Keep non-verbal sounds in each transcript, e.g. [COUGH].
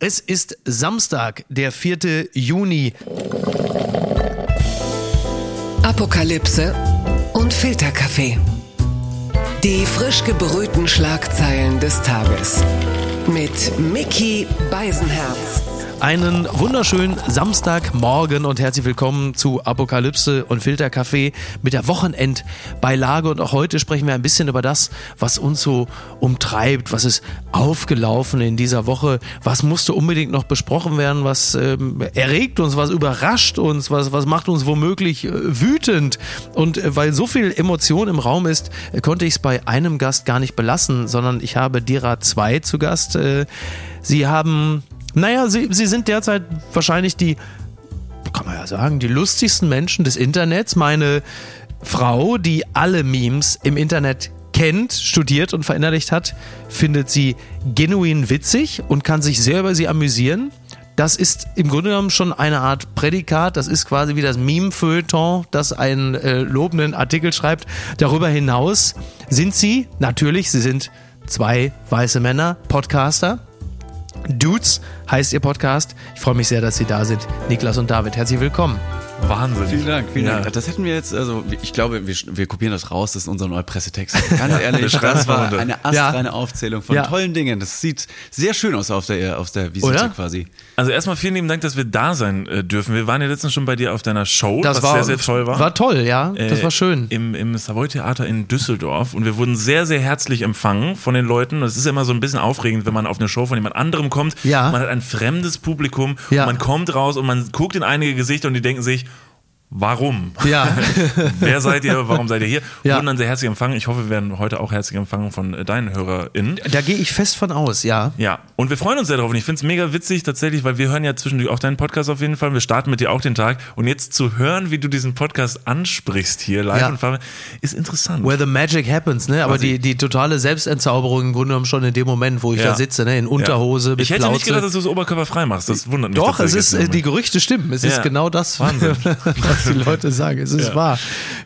Es ist Samstag, der 4. Juni. Apokalypse und Filterkaffee. Die frisch gebrühten Schlagzeilen des Tages. Mit Mickey Beisenherz. Einen wunderschönen Samstagmorgen und herzlich willkommen zu Apokalypse und Filterkaffee mit der Wochenendbeilage. Und auch heute sprechen wir ein bisschen über das, was uns so umtreibt, was ist aufgelaufen in dieser Woche, was musste unbedingt noch besprochen werden, was ähm, erregt uns, was überrascht uns, was, was macht uns womöglich äh, wütend. Und äh, weil so viel Emotion im Raum ist, äh, konnte ich es bei einem Gast gar nicht belassen, sondern ich habe Dira 2 zu Gast. Äh, Sie haben naja, sie, sie sind derzeit wahrscheinlich die, kann man ja sagen, die lustigsten Menschen des Internets. Meine Frau, die alle Memes im Internet kennt, studiert und verinnerlicht hat, findet sie genuin witzig und kann sich sehr über sie amüsieren. Das ist im Grunde genommen schon eine Art Prädikat. Das ist quasi wie das Meme-Feuilleton, das einen äh, lobenden Artikel schreibt. Darüber hinaus sind sie, natürlich, sie sind zwei weiße Männer, Podcaster, Dudes heißt ihr Podcast. Ich freue mich sehr, dass Sie da sind. Niklas und David, herzlich willkommen. Wahnsinn. Vielen Dank, vielen Ja. Dank. Das hätten wir jetzt, also ich glaube, wir, wir kopieren das raus, das ist unser neuer Pressetext. Ganz [LAUGHS] ehrlich, das war eine astreine Aufzählung von Ja. tollen Dingen. Das sieht sehr schön aus auf der, auf der Visite Oder? quasi. Also erstmal vielen lieben Dank, dass wir da sein äh, dürfen. Wir waren ja letztens schon bei dir auf deiner Show, Das was war sehr, sehr toll war. War toll, ja. Das Äh, war schön. Im, im Savoy Theater in Düsseldorf und wir wurden sehr, sehr herzlich empfangen von den Leuten. Es ist immer so ein bisschen aufregend, wenn man auf eine Show von jemand anderem kommt. Ja. Man hat ein fremdes Publikum Ja. und man kommt raus und man guckt in einige Gesichter und die denken sich, Warum? Ja. [LAUGHS] Wer seid ihr? Warum seid ihr hier? Ja. Wurden dann sehr herzlich empfangen. Ich hoffe, wir werden heute auch herzlich empfangen von äh, deinen HörerInnen. Da gehe ich fest von aus, ja. Ja, und wir freuen uns sehr drauf. Und ich finde es mega witzig tatsächlich, weil wir hören ja zwischendurch auch deinen Podcast auf jeden Fall. Wir starten mit dir auch den Tag. Und jetzt zu hören, wie du diesen Podcast ansprichst hier live Ja. und Farbe, ist interessant. Where the magic happens, ne? Aber die, die totale Selbstentzauberung im Grunde genommen schon in dem Moment, wo ich Ja. da sitze, ne? In Unterhose, ja. Ich hätte Plauze. nicht gedacht, dass du es oberkörperfrei machst. Das wundert mich. Doch, es ist, äh, die. Gerüchte stimmen. Es ist genau das, Wahnsinn. [LAUGHS] was die [LAUGHS] Leute sagen. Es ist Ja. wahr.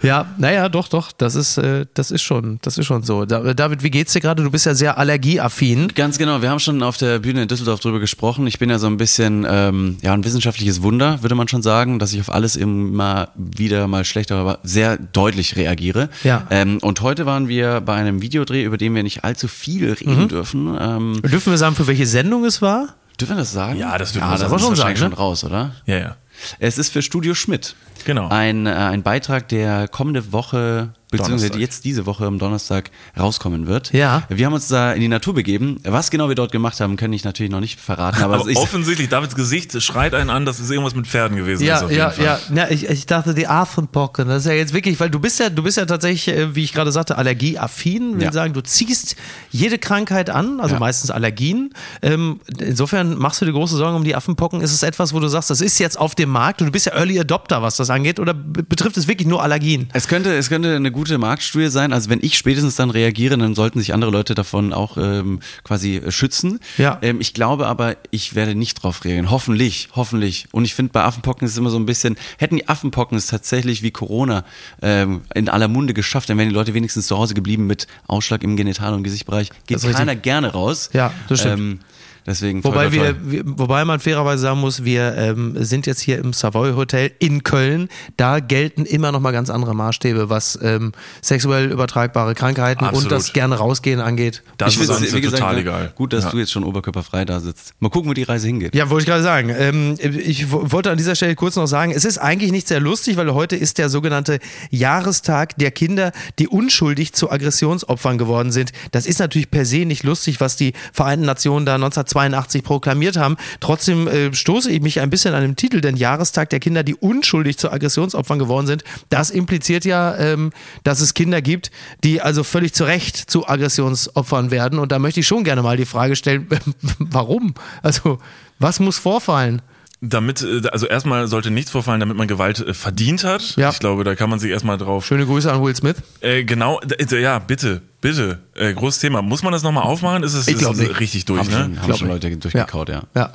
Ja, naja, doch, doch. Das ist, äh, das ist schon, das ist schon so. Da- David, wie geht's dir gerade? Du bist ja sehr allergieaffin. Ganz genau, wir haben schon auf der Bühne in Düsseldorf drüber gesprochen. Ich bin ja so ein bisschen, ähm, ja, ein wissenschaftliches Wunder, würde man schon sagen, dass ich auf alles immer wieder mal schlechter, aber sehr deutlich reagiere. Ja. Ähm, und heute waren wir bei einem Videodreh, über den wir nicht allzu viel Mhm. reden dürfen. Ähm, Dürfen wir sagen, für welche Sendung es war? dürfen wir das sagen? Ja, das dürfen ja, wir sagen. Das ist schon wahrscheinlich sagen, schon raus, oder? Ja, ja. Es ist für Studio Schmidt. Genau. Ein, äh, ein Beitrag, der kommende Woche, beziehungsweise Donnerstag. jetzt diese Woche am Donnerstag rauskommen wird. Ja. Wir haben uns da in die Natur begeben. Was genau wir dort gemacht haben, kann ich natürlich noch nicht verraten. Aber, Aber [LAUGHS] ich, offensichtlich, Davids Gesicht schreit einen an, dass es irgendwas mit Pferden gewesen ist. Ja, jeden ja, Fall. ja, ja. Ich, ich dachte die Affenpocken. Das ist ja jetzt wirklich, weil du bist ja, du bist ja tatsächlich, äh, wie ich gerade sagte, allergieaffin. Will Ja. sagen, du ziehst jede Krankheit an, also Ja. meistens Allergien. Ähm, insofern machst du dir große Sorgen um die Affenpocken. Ist es etwas, wo du sagst, das ist jetzt auf dem Markt und du bist ja Early Adopter, was das angeht, oder be- betrifft es wirklich nur Allergien? es könnte, es könnte eine gute Marktstudie sein. Also wenn ich spätestens dann reagiere, dann sollten sich andere Leute davon auch ähm, quasi äh, schützen. Ja. Ähm, ich glaube aber, ich werde nicht drauf reagieren. Hoffentlich, hoffentlich. Und ich finde, bei Affenpocken ist es immer so ein bisschen, hätten die Affenpocken es tatsächlich wie Corona ähm, in aller Munde geschafft, dann wären die Leute wenigstens zu Hause geblieben mit Ausschlag im Genital- und Gesichtbereich. Geht keiner richtig. gerne raus. Ja, das stimmt. Deswegen. toi, Wobei, toi, toi. wir, wir, wobei man fairerweise sagen muss, wir ähm, sind jetzt hier im Savoy Hotel in Köln. Da gelten immer noch mal ganz andere Maßstäbe, was ähm, sexuell übertragbare Krankheiten Absolut. und das gerne rausgehen angeht. Das ich ist uns wie gesagt, total ne, egal. Gut, dass ja. du jetzt schon oberkörperfrei da sitzt. Mal gucken, wo die Reise hingeht. Ja, wollte ich gerade sagen. Ähm, ich wollte an dieser Stelle kurz noch sagen, es ist eigentlich nicht sehr lustig, weil heute ist der sogenannte Jahrestag der Kinder, die unschuldig zu Aggressionsopfern geworden sind. Das ist natürlich per se nicht lustig, was die Vereinten Nationen da 1982 proklamiert haben. Trotzdem äh, stoße ich mich ein bisschen an dem Titel, denn Jahrestag der Kinder, die unschuldig zu Aggressionsopfern geworden sind, das impliziert ja, ähm, dass es Kinder gibt, die also völlig zu Recht zu Aggressionsopfern werden. Und da möchte ich schon gerne mal die Frage stellen, [LAUGHS] warum? Also, was muss vorfallen? Damit, äh, also erstmal sollte nichts vorfallen, damit man Gewalt äh, verdient hat. Ja. Ich glaube, da kann man sich erstmal drauf. Schöne Grüße an Will Smith. Äh, genau, ja, bitte, bitte. Äh, großes Thema. Muss man das nochmal aufmachen? Ist es, Ich ist nicht. richtig durch, haben ne? schon, haben Glaub schon. Leute durchgekaut, ja. Ja.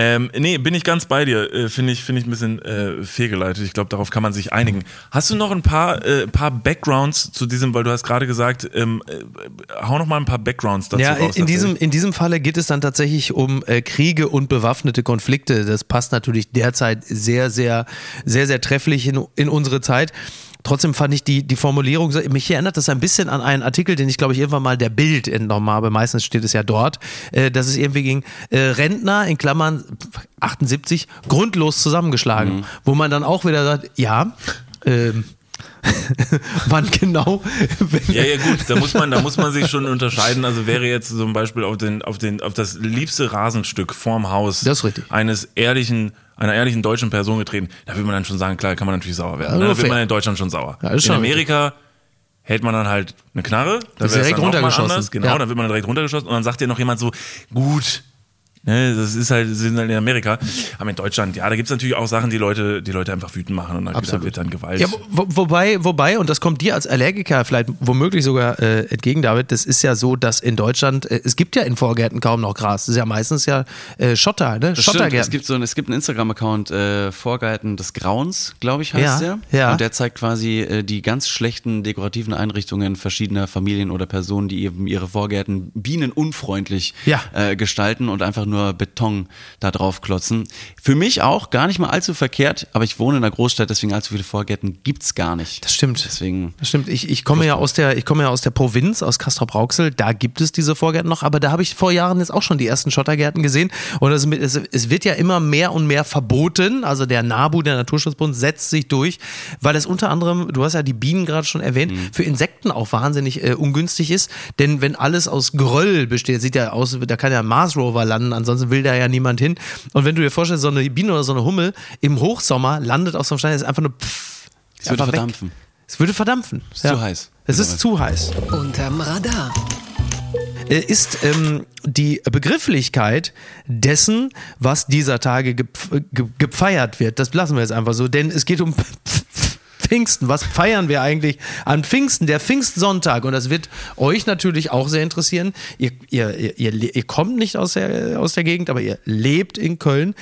Ähm, nee, bin ich ganz bei dir. Äh, Finde ich, find ich ein bisschen äh, fehlgeleitet. Ich glaube, darauf kann man sich einigen. Hast du noch ein paar, äh, paar Backgrounds zu diesem, weil du hast gerade gesagt, ähm, äh, hau noch mal ein paar Backgrounds dazu Ja, raus. in diesem, in diesem Falle geht es dann tatsächlich um äh, Kriege und bewaffnete Konflikte. Das passt natürlich derzeit sehr, sehr, sehr, sehr trefflich in, in unsere Zeit. Trotzdem fand ich die, die Formulierung, mich erinnert das ein bisschen an einen Artikel, den ich glaube ich irgendwann mal der Bild entnommen habe. Meistens steht es ja dort, äh, dass es irgendwie ging, äh, Rentner in Klammern 78 grundlos zusammengeschlagen. Wo man dann auch wieder sagt, ja, ähm, [LAUGHS] wann genau? Ja, ja, gut, da muss man, da muss man sich schon [LAUGHS] unterscheiden. Also wäre jetzt zum Beispiel auf, den, auf, den, auf das liebste Rasenstück vorm Haus richtig. eines ehrlichen, einer ehrlichen deutschen Person getreten, da will man dann schon sagen, klar, kann man natürlich sauer werden. Ja, ne? Da wird man in Deutschland schon sauer. Ja, in schon Amerika hält man dann halt eine Knarre, da es direkt dann runtergeschossen. anders. Genau, Ja. dann wird man direkt runtergeschossen und dann sagt dir noch jemand so, gut, Ne, das ist halt, sind halt in Amerika. Aber in Deutschland, ja, da gibt es natürlich auch Sachen, die Leute, die Leute einfach wütend machen und da, da Absolut. wird dann Gewalt. Ja, wo, wobei, wobei, und das kommt dir als Allergiker vielleicht womöglich sogar äh, entgegen, David, das ist ja so, dass in Deutschland, äh, es gibt ja in Vorgärten kaum noch Gras. Das ist ja meistens ja äh, Schotter, ne? Das stimmt. Es Schottergärten. gibt so ein, es gibt einen Instagram-Account, äh, Vorgarten des Grauens, glaube ich, heißt Ja, der. ja. Und der zeigt quasi äh, die ganz schlechten dekorativen Einrichtungen verschiedener Familien oder Personen, die eben ihre Vorgärten bienenunfreundlich Ja. äh, gestalten und einfach nur Beton da drauf klotzen. Für mich auch gar nicht mal allzu verkehrt, aber ich wohne in einer Großstadt, deswegen allzu viele Vorgärten gibt's gar nicht. Das stimmt. Deswegen. Das stimmt. Ich, ich komme ja aus der, ich komme ja aus der Provinz, aus Castrop-Rauxel. Da gibt es diese Vorgärten noch, aber da habe ich vor Jahren jetzt auch schon die ersten Schottergärten gesehen. Und es, es, es wird ja immer mehr und mehr verboten. Also der NABU, der Naturschutzbund, setzt sich durch, weil es unter anderem, du hast ja die Bienen gerade schon erwähnt, für Insekten auch wahnsinnig äh, ungünstig ist. Denn wenn alles aus Geröll besteht, sieht ja aus, da kann ja ein Mars Rover landen, ansonsten will da ja niemand hin. Und wenn du dir vorstellst, so eine Biene oder so eine Hummel im Hochsommer landet auf so einem Stein, ist einfach nur pff, Es würde einfach weg. verdampfen. Es würde verdampfen. Ist zu heiß. Es ist zu heiß. Unterm Radar. Äh, Ist ähm, die Begrifflichkeit dessen, was dieser Tage gepf ge gefeiert wird. Das lassen wir jetzt einfach so, denn es geht um Pfingsten. Was feiern wir eigentlich an Pfingsten? Der Pfingstsonntag. Und das wird euch natürlich auch sehr interessieren. Ihr, ihr, ihr, ihr, kommt nicht aus der, aus der Gegend, aber ihr lebt in Köln.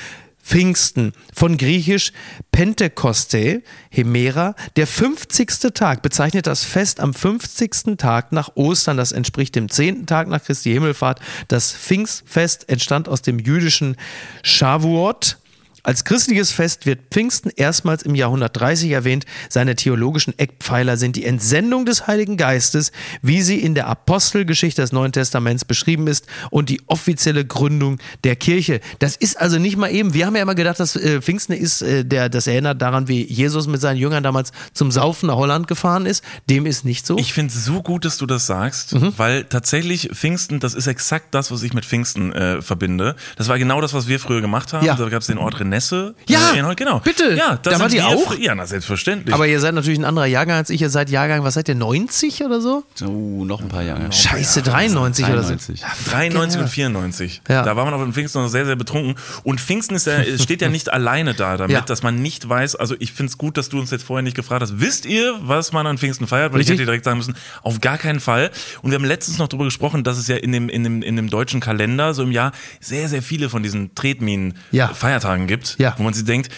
Pfingsten, von griechisch Pentekoste, Hemera, der 50. Tag bezeichnet das Fest am 50. Tag nach Ostern. Das entspricht dem 10. Tag nach Christi Himmelfahrt. Das Pfingstfest entstand aus dem jüdischen Shavuot. Als christliches Fest wird Pfingsten erstmals im Jahr 130 erwähnt. Seine theologischen Eckpfeiler sind die Entsendung des Heiligen Geistes, wie sie in der Apostelgeschichte des Neuen Testaments beschrieben ist, und die offizielle Gründung der Kirche. Das ist also nicht mal eben. Wir haben ja immer gedacht, dass äh, Pfingsten ist, äh, der, das erinnert daran, wie Jesus mit seinen Jüngern damals zum Saufen nach Holland gefahren ist. Dem ist nicht so. Ich finde es so gut, dass du das sagst, Mhm. weil tatsächlich Pfingsten, das ist exakt das, was ich mit Pfingsten äh, verbinde. Das war genau das, was wir früher gemacht haben. Ja. Da gab es den Ort Renesse. Ja, äh, genau. bitte. Ja, Da ihr wir auch? Ja, na, selbstverständlich. aber ihr seid natürlich ein anderer Jahrgang als ich. Ihr seid Jahrgang, was seid ihr, 90 oder so? Oh, noch ein paar Jahre. Scheiße, 93 oder so. 93. Ja, fuck, 93 ja. und 94. Ja. Da war man auf dem Pfingsten noch sehr, sehr betrunken. Und Pfingsten ist ja, [LAUGHS] steht ja nicht alleine da damit, Ja. dass man nicht weiß, also ich finde es gut, dass du uns jetzt vorher nicht gefragt hast, wisst ihr, was man an Pfingsten feiert? Weil Richtig. ich hätte dir direkt sagen müssen, auf gar keinen Fall. Und wir haben letztens noch darüber gesprochen, dass es ja in dem, in dem, in dem deutschen Kalender so im Jahr sehr, sehr viele von diesen Tretminen Ja. Gibt, Ja. wo man sich denkt,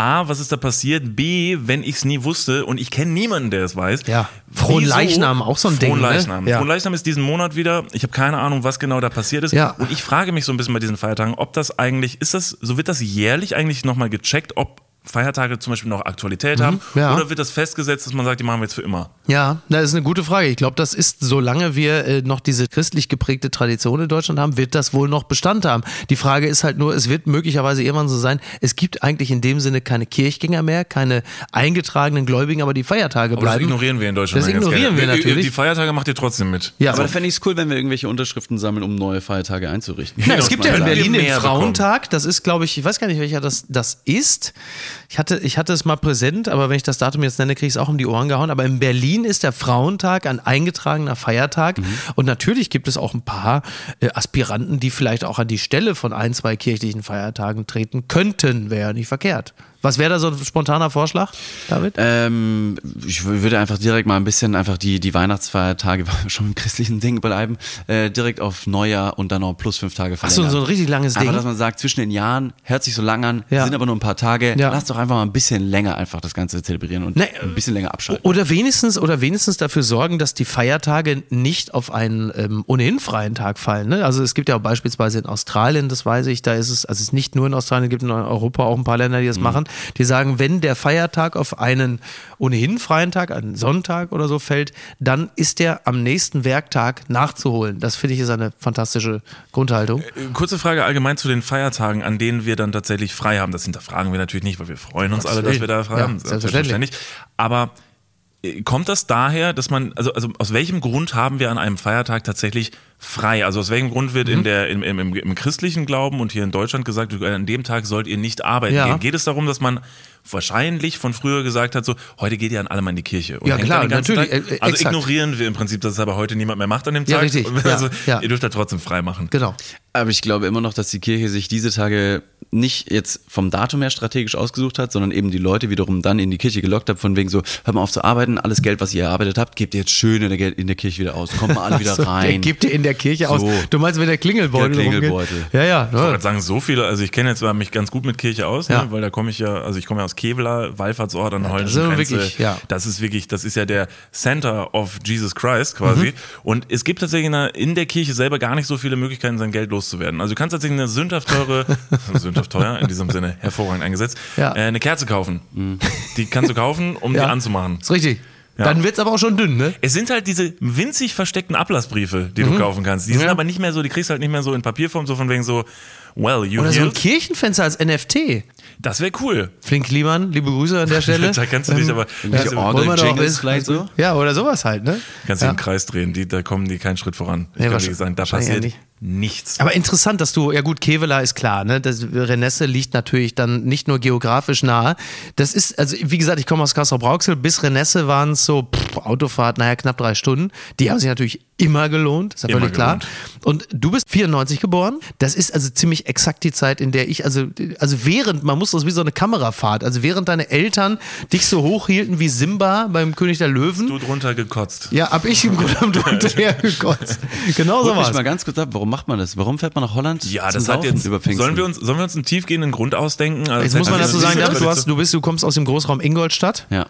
A, was ist da passiert? B, wenn ich es nie wusste und ich kenne niemanden, der es weiß. Ja. Fronleichnam, auch so ein Ding, ne? Fronleichnam. Ja. Fronleichnam ist diesen Monat wieder. Ich habe keine Ahnung, was genau da passiert ist. Ja. Und ich frage mich so ein bisschen bei diesen Feiertagen, ob das eigentlich, ist das, so wird das jährlich eigentlich nochmal gecheckt, ob Feiertage zum Beispiel noch Aktualität haben? Mhm. ja. Oder wird das festgesetzt, dass man sagt, die machen wir jetzt für immer? Ja, das ist eine gute Frage. Ich glaube, das ist, solange wir äh, noch diese christlich geprägte Tradition in Deutschland haben, wird das wohl noch Bestand haben. Die Frage ist halt nur, es wird möglicherweise irgendwann so sein, es gibt eigentlich in dem Sinne keine Kirchgänger mehr, keine eingetragenen Gläubigen, aber die Feiertage Aber das bleiben. ignorieren wir in Deutschland. Das ignorieren wir Die- natürlich. Die Feiertage macht ihr trotzdem mit. Ja, Aber da fände ich es cool, wenn wir irgendwelche Unterschriften sammeln, um neue Feiertage einzurichten. Na, es gibt ja in Berlin den? Frauentag. Das ist, glaube ich, ich weiß gar nicht, welcher das, das ist. Ich hatte, ich hatte es mal präsent, aber wenn ich das Datum jetzt nenne, kriege ich es auch um die Ohren gehauen. Aber in Berlin ist der Frauentag ein eingetragener Feiertag. Und natürlich gibt es auch ein paar äh, Aspiranten, die vielleicht auch an die Stelle von ein, zwei kirchlichen Feiertagen treten könnten. Wäre ja nicht verkehrt. Was wäre da so ein spontaner Vorschlag, David? Ähm, ich würde einfach direkt mal ein bisschen einfach die, die Weihnachtsfeiertage, [LAUGHS] schon im christlichen Ding bleiben, äh, direkt auf Neujahr und dann noch plus fünf Tage verlängern. so ein richtig langes Einfach, Ding. dass man sagt, zwischen den Jahren hört sich so lang an, Ja. sind aber nur ein paar Tage. Ja. Lass doch einfach mal ein bisschen länger einfach das Ganze zelebrieren und Nee, ein bisschen länger abschalten. Oder wenigstens, oder wenigstens dafür sorgen, dass die Feiertage nicht auf einen ähm, ohnehin freien Tag fallen. Ne? Also es gibt ja auch beispielsweise in Australien, das weiß ich, da ist es, also es ist nicht nur in Australien, es gibt in Europa auch ein paar Länder, die Mhm. das machen, die sagen, wenn der Feiertag auf einen ohnehin freien Tag, einen Sonntag oder so fällt, dann ist der am nächsten Werktag nachzuholen. Das finde ich ist eine fantastische Grundhaltung. Äh, Kurze Frage allgemein zu den Feiertagen, an denen wir dann tatsächlich frei haben. Das hinterfragen wir natürlich nicht, weil wir freuen uns alle, dass wir da frei Ja, haben. selbstverständlich. Aber äh, kommt das daher, dass man, also, also aus welchem Grund haben wir an einem Feiertag tatsächlich frei? Also aus welchem Grund wird Mhm. in der, im, im, im, im christlichen Glauben und hier in Deutschland gesagt, an dem Tag sollt ihr nicht arbeiten Ja. gehen? Geht es darum, dass man wahrscheinlich von früher gesagt hat, so heute geht ihr an alle mal in die Kirche. Und Ja, klar, natürlich, Tag? äh, äh, Also exakt. ignorieren wir im Prinzip, dass es aber heute niemand mehr macht an dem Tag. Ja, richtig. [LAUGHS] Ja, Also ja. ihr dürft da trotzdem frei machen. Genau. Aber ich glaube immer noch, dass die Kirche sich diese Tage nicht jetzt vom Datum her strategisch ausgesucht hat, sondern eben die Leute wiederum dann in die Kirche gelockt hat, von wegen so, hört mal auf zu arbeiten, alles Geld, was ihr erarbeitet habt, gebt ihr jetzt schön in der, in der Kirche wieder aus. Kommt mal alle [LAUGHS] wieder rein. gibt dir in der Kirche aus. So. Du meinst, wenn der Klingelbeutel, Der Klingelbeutel. rumgeht? Ja, ja. Ich wollte sagen, so viele, also ich kenne jetzt zwar mich ganz gut mit Kirche aus, Ja. ne, weil da komme ich ja, also ich komme ja aus Kevlar, Wallfahrtsort an der holländischen ist Grenze. wirklich, ja. Das ist wirklich, das ist ja der Center of Jesus Christ quasi. Mhm. Und es gibt tatsächlich in der, in der Kirche selber gar nicht so viele Möglichkeiten, sein Geld loszuwerden. Also du kannst tatsächlich eine sündhaft teure, [LAUGHS] [LAUGHS] sündhaft teuer, in diesem Sinne hervorragend eingesetzt, Ja. äh, eine Kerze kaufen. Die kannst du kaufen, um Ja. die anzumachen. Ist richtig. Ja. Dann wird's aber auch schon dünn, ne? Es sind halt diese winzig versteckten Ablassbriefe, die du kaufen kannst. Die sind Mhm. Ja. aber nicht mehr so, die kriegst du halt nicht mehr so in Papierform, so von wegen so, well, you Oder so ein. Kirchenfenster als NFT. Das wäre cool. Flink Liemann, liebe Grüße an der [LAUGHS] Stelle. Da kannst du dich aber du- wollen wir doch Orgel-Jingles wissen. vielleicht so? Ja, oder sowas halt, ne? kannst du ja. im Kreis drehen, die, da kommen die keinen Schritt voran. Ich Nee, kann dir wahrscheinlich- sagen, da passiert ja nicht. nichts. Aber interessant, dass du, ja gut, Kevela ist klar, ne? Das Renesse liegt natürlich dann nicht nur geografisch nahe. Das ist, also wie gesagt, ich komme aus Kassel-Brauxel, bis Renesse waren es so pff, Autofahrt, naja, knapp drei Stunden. Die haben sich natürlich immer gelohnt, ist ja Immer völlig klar. gelohnt. Und du bist 94 geboren. Das ist also ziemlich exakt die Zeit, in der ich, also, also während, man muss das wie so eine Kamerafahrt, also während deine Eltern dich so hochhielten wie Simba beim König der Löwen. Du drunter gekotzt. ja, hab ich im Grunde [LAUGHS] drunter gekotzt. Genau so was. mal ganz kurz ab, warum macht man das? Warum fährt man nach Holland? Ja, zum das hat jetzt. über Pfingsten? Sollen wir uns, sollen wir uns einen tiefgehenden Grund ausdenken? Also Jetzt muss man dazu sagen, du, hast, du, bist, du kommst aus dem Großraum Ingolstadt. Ja.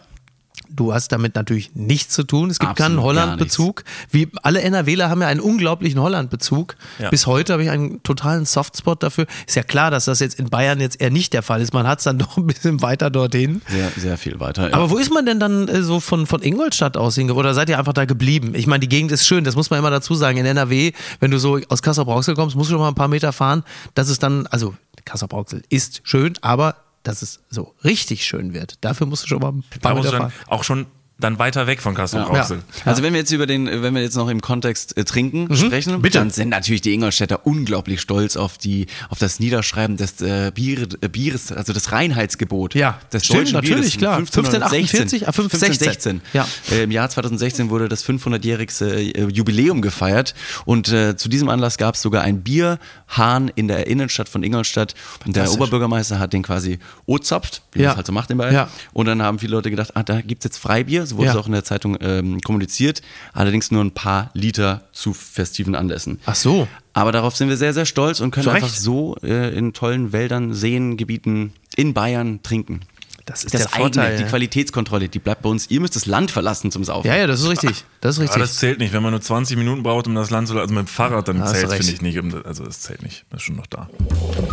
Du hast damit natürlich nichts zu tun. Es gibt Absolut keinen Holland-Bezug. Wie alle NRWler haben ja einen unglaublichen Holland-Bezug. Ja. Bis heute habe ich einen totalen Softspot dafür. Ist ja klar, dass das jetzt in Bayern jetzt eher nicht der Fall ist. Man hat es dann [LAUGHS] doch ein bisschen weiter dorthin. Sehr, sehr viel weiter. Ja. Aber wo ist man denn dann äh, so von, von Ingolstadt aus hinge? Oder seid ihr einfach da geblieben? Ich meine, die Gegend ist schön, das muss man immer dazu sagen. In NRW, wenn du so aus Kassel-Brauxel kommst, musst du schon mal ein paar Meter fahren. Das ist dann, also Kassel-Brauxel ist schön, aber dass es so richtig schön wird, dafür musst du schon mal ein Da paar musst du dann fahren. auch schon dann weiter weg von Kassel Rauxel. Also wenn wir jetzt über den, wenn wir jetzt noch im Kontext äh, trinken sprechen, Mhm. bitte. dann sind natürlich die Ingolstädter unglaublich stolz auf die, auf das Niederschreiben des äh, Bier, äh, Bieres, also das Reinheitsgebot. Ja, des stimmt, deutschen natürlich, Bieres. klar. 1548, 1548, ah, 1516. Ja. Äh, Im Jahr 2016 wurde das 500-jährigste äh, Jubiläum gefeiert und äh, zu diesem Anlass gab es sogar ein Bierhahn in der Innenstadt von Ingolstadt und der. Oberbürgermeister hat den quasi ozapft, wie Ja. man es halt so macht in Bayern. Ja. Und dann haben viele Leute gedacht, ah, da gibt's jetzt Freibier, so wurde Ja. es auch in der Zeitung ähm, kommuniziert, allerdings nur ein paar Liter zu festiven Anlässen. Ach so. Aber darauf sind wir sehr, sehr stolz und können einfach so äh, in tollen Wäldern, Seen, Gebieten in Bayern trinken. Das ist Das der Vorteil. eigene, die ja. Qualitätskontrolle, die bleibt bei uns. Ihr müsst das Land verlassen zum Saufen. ja, ja, das ist richtig. Das ist Ja, richtig. das zählt nicht. Wenn man nur 20 Minuten braucht, um das Land zu also mit dem Fahrrad, dann zählt recht. finde ich nicht. Also das zählt nicht. Das ist schon noch da.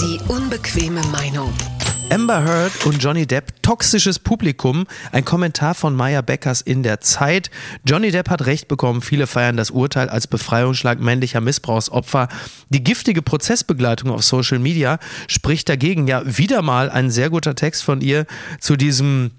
Die unbequeme Meinung. Amber Heard und Johnny Depp, toxisches Publikum. Ein Kommentar von Maya Beckers in der Zeit. Johnny Depp hat Recht bekommen. Viele feiern das Urteil als Befreiungsschlag männlicher Missbrauchsopfer. Die giftige Prozessbegleitung auf Social Media spricht dagegen. Ja, wieder mal ein sehr guter Text von ihr zu diesem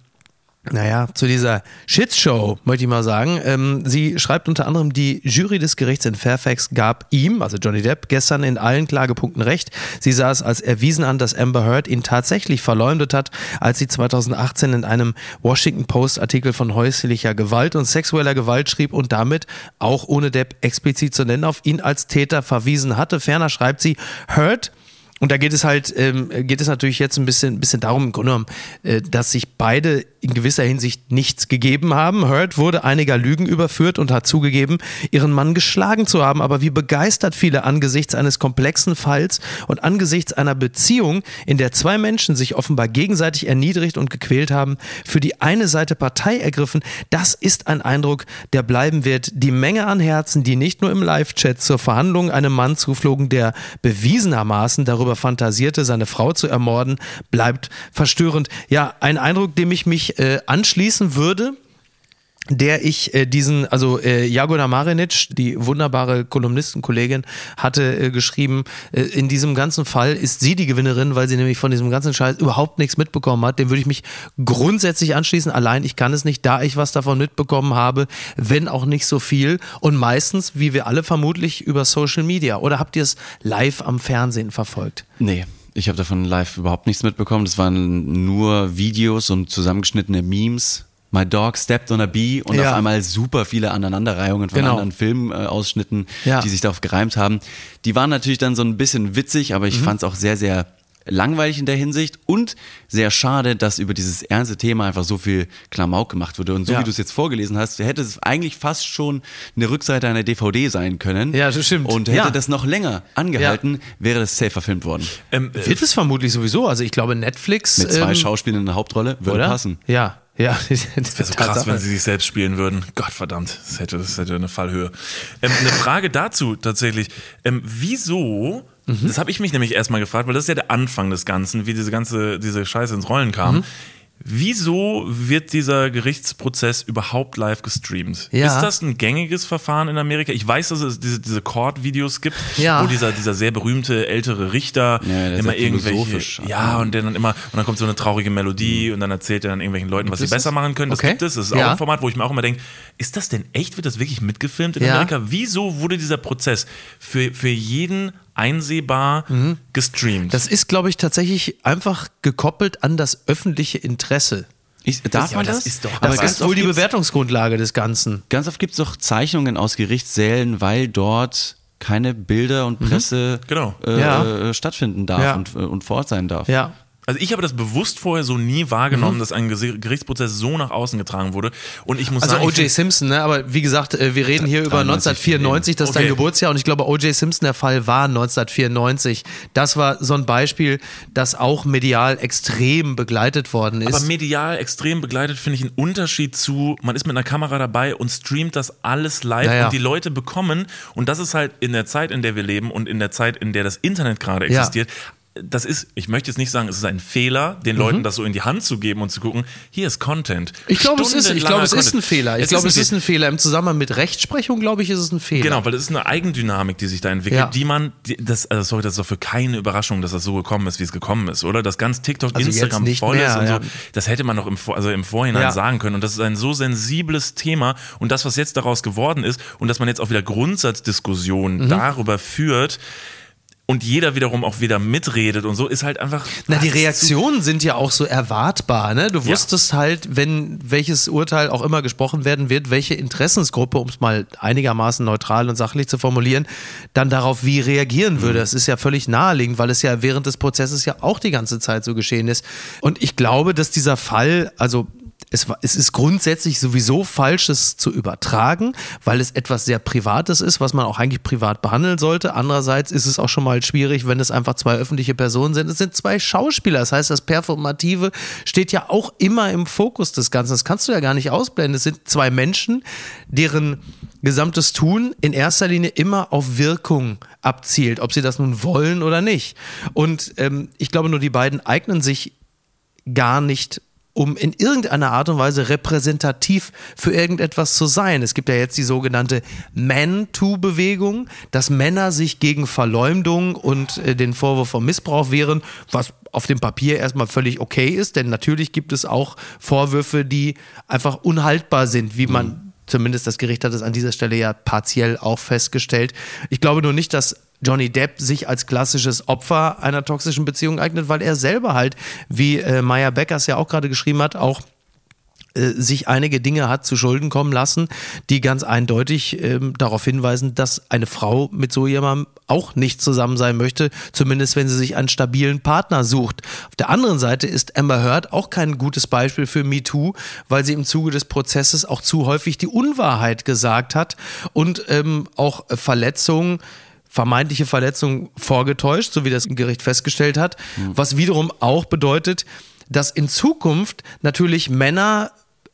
naja, zu dieser Shitshow, möchte ich mal sagen. Ähm, sie schreibt unter anderem, die Jury des Gerichts in Fairfax gab ihm, also Johnny Depp, gestern in allen Klagepunkten recht. Sie sah es als erwiesen an, dass Amber Heard ihn tatsächlich verleumdet hat, als sie 2018 in einem Washington Post Artikel von häuslicher Gewalt und sexueller Gewalt schrieb und damit, auch ohne Depp explizit zu nennen, auf ihn als Täter verwiesen hatte. Ferner schreibt sie, Heard Und da geht es halt, ähm, geht es natürlich jetzt ein bisschen, bisschen darum, im Grunde genommen, äh, dass sich beide in gewisser Hinsicht nichts gegeben haben. Hurt wurde einiger Lügen überführt und hat zugegeben, ihren Mann geschlagen zu haben. Aber wie begeistert viele angesichts eines komplexen Falls und angesichts einer Beziehung, in der zwei Menschen sich offenbar gegenseitig erniedrigt und gequält haben, für die eine Seite Partei ergriffen, das ist ein Eindruck, der bleiben wird. Die Menge an Herzen, die nicht nur im Live-Chat zur Verhandlung einem Mann zuflogen, der bewiesenermaßen darüber fantasierte, seine Frau zu ermorden, bleibt verstörend. Ja, ein Eindruck, dem ich mich äh, anschließen würde der ich äh, diesen, also äh, Jagoda Marinic, die wunderbare Kolumnistenkollegin, hatte äh, geschrieben, äh, in diesem ganzen Fall ist sie die Gewinnerin, weil sie nämlich von diesem ganzen Scheiß überhaupt nichts mitbekommen hat. Dem würde ich mich grundsätzlich anschließen. Allein ich kann es nicht, da ich was davon mitbekommen habe, wenn auch nicht so viel. Und meistens, wie wir alle vermutlich, über Social Media. Oder habt ihr es live am Fernsehen verfolgt? Nee. Ich habe davon live überhaupt nichts mitbekommen. Das waren nur Videos und zusammengeschnittene Memes. My Dog Stepped on a Bee und Ja. auf einmal super viele Aneinanderreihungen von Genau. anderen Filmausschnitten, Ja. die sich darauf gereimt haben. Die waren natürlich dann so ein bisschen witzig, aber Mhm. ich fand es auch sehr, sehr langweilig in der Hinsicht und sehr schade, dass über dieses ernste Thema einfach so viel Klamauk gemacht wurde. Und so Ja. wie du es jetzt vorgelesen hast, hätte es eigentlich fast schon eine Rückseite einer DVD sein können. Ja, das stimmt. Und hätte Ja. das noch länger angehalten, wäre das safe verfilmt worden. Ähm, äh, Wird es vermutlich sowieso. Also ich glaube, Netflix. Mit zwei ähm, Schauspielern in der Hauptrolle würde oder? passen. Ja, ja. [LAUGHS] Das Wäre so krass, wenn sie sich selbst spielen würden. Gott verdammt, das hätte, das hätte eine Fallhöhe. Ähm, eine Frage dazu tatsächlich. Ähm, wieso, das habe ich mich nämlich erstmal gefragt, weil das ist ja der Anfang des Ganzen, wie diese ganze, diese Scheiße ins Rollen kam. Wieso wird dieser Gerichtsprozess überhaupt live gestreamt? Ja. Ist das ein gängiges Verfahren in Amerika? Ich weiß, dass es diese, diese Court-Videos gibt, Ja. wo dieser, dieser sehr berühmte ältere Richter Ja, immer irgendwelche. Ja, und der dann immer, und dann kommt so eine traurige Melodie und dann erzählt er dann irgendwelchen Leuten, was sie es besser machen können. Das Okay. gibt es. Das ist Ja. auch ein Format, wo ich mir auch immer denke, ist das denn echt? Wird das wirklich mitgefilmt in Ja. Amerika? Wieso wurde dieser Prozess für, für jeden einsehbar gestreamt? Mhm. Das ist, glaube ich, tatsächlich einfach gekoppelt an das öffentliche Interesse. Ich, darf Ja, man aber das? das ist doch- Das Aber ist wohl die Bewertungsgrundlage des Ganzen. Ganz oft gibt es doch Zeichnungen aus Gerichtssälen, weil dort keine Bilder und Presse Genau. äh, Mhm. Ja. äh, stattfinden darf Ja. und, äh, und vor Ort sein darf. Ja. Also ich habe das bewusst vorher so nie Mhm. wahrgenommen, dass ein Gerichtsprozess so nach außen getragen wurde. Und ich muss Also sagen, O.J. Simpson, ne? aber wie gesagt, äh, wir reden hier über 93, 1994, das ist dein Okay. Geburtsjahr und ich glaube, O.J. Simpson, der Fall war 1994. Das war so ein Beispiel, das auch medial extrem begleitet worden ist. Aber medial extrem begleitet finde ich einen Unterschied zu, man ist mit einer Kamera dabei und streamt das alles live Ja, ja. und die Leute bekommen, und das ist halt in der Zeit, in der wir leben und in der Zeit, in der das Internet gerade Ja. Das ist, ich möchte jetzt nicht sagen, es ist ein Fehler, den Leuten das so in die Hand zu geben und zu gucken, hier ist Content. Mhm. ich glaube, es ist, ich glaube, es ist ein Fehler. Ich Es glaube, ist es ist ein Fehler. Im Zusammenhang mit Rechtsprechung, glaube ich, ist es ein Fehler. Genau, weil das ist eine Eigendynamik, die sich da entwickelt, Ja. die man, die, das, also sorry, das ist doch für keine Überraschung, dass das so gekommen ist, wie es gekommen ist, oder? Das ganz TikTok, Also Instagram voll mehr, ist und ja. so, das hätte man doch im, also im Vorhinein Ja. sagen können. Und das ist ein so sensibles Thema und das, was jetzt daraus geworden ist und dass man jetzt auch wieder Grundsatzdiskussionen Mhm. darüber führt und jeder wiederum auch wieder mitredet und so, ist halt einfach. Na, die das ist Reaktionen sind ja auch so erwartbar. Ne? Du Ja. wusstest halt, wenn welches Urteil auch immer gesprochen werden wird, welche Interessensgruppe, um es mal einigermaßen neutral und sachlich zu formulieren, dann darauf wie reagieren würde. Das ist ja völlig naheliegend, weil es ja während des Prozesses ja auch die ganze Zeit so geschehen ist. Und ich glaube, dass dieser Fall, also es, es ist grundsätzlich sowieso falsch, es zu übertragen, weil es etwas sehr Privates ist, was man auch eigentlich privat behandeln sollte. Andererseits ist es auch schon mal schwierig, wenn es einfach zwei öffentliche Personen sind. Es sind zwei Schauspieler. Das heißt, das Performative steht ja auch immer im Fokus des Ganzen. Das kannst du ja gar nicht ausblenden. Es sind zwei Menschen, deren gesamtes Tun in erster Linie immer auf Wirkung abzielt, ob sie das nun wollen oder nicht. Und ähm, ich glaube, nur die beiden eignen sich gar nicht um in irgendeiner Art und Weise repräsentativ für irgendetwas zu sein. Es gibt ja jetzt die sogenannte Man-To-Bewegung, dass Männer sich gegen Verleumdung und äh, den Vorwurf von Missbrauch wehren, was auf dem Papier erstmal völlig okay ist, denn natürlich gibt es auch Vorwürfe, die einfach unhaltbar sind, wie man zumindest das Gericht hat es an dieser Stelle ja partiell auch festgestellt. Ich glaube nur nicht, dass Johnny Depp sich als klassisches Opfer einer toxischen Beziehung eignet, weil er selber halt, wie äh, Maya Beckers ja auch gerade geschrieben hat, auch äh, sich einige Dinge hat zu Schulden kommen lassen, die ganz eindeutig ähm, darauf hinweisen, dass eine Frau mit so jemandem auch nicht zusammen sein möchte, zumindest wenn sie sich einen stabilen Partner sucht. Auf der anderen Seite ist Amber Heard auch kein gutes Beispiel für MeToo, weil sie im Zuge des Prozesses auch zu häufig die Unwahrheit gesagt hat und ähm, auch Verletzungen vermeintliche Verletzungen vorgetäuscht, so wie das Gericht festgestellt hat, was wiederum auch bedeutet, dass in Zukunft natürlich Männer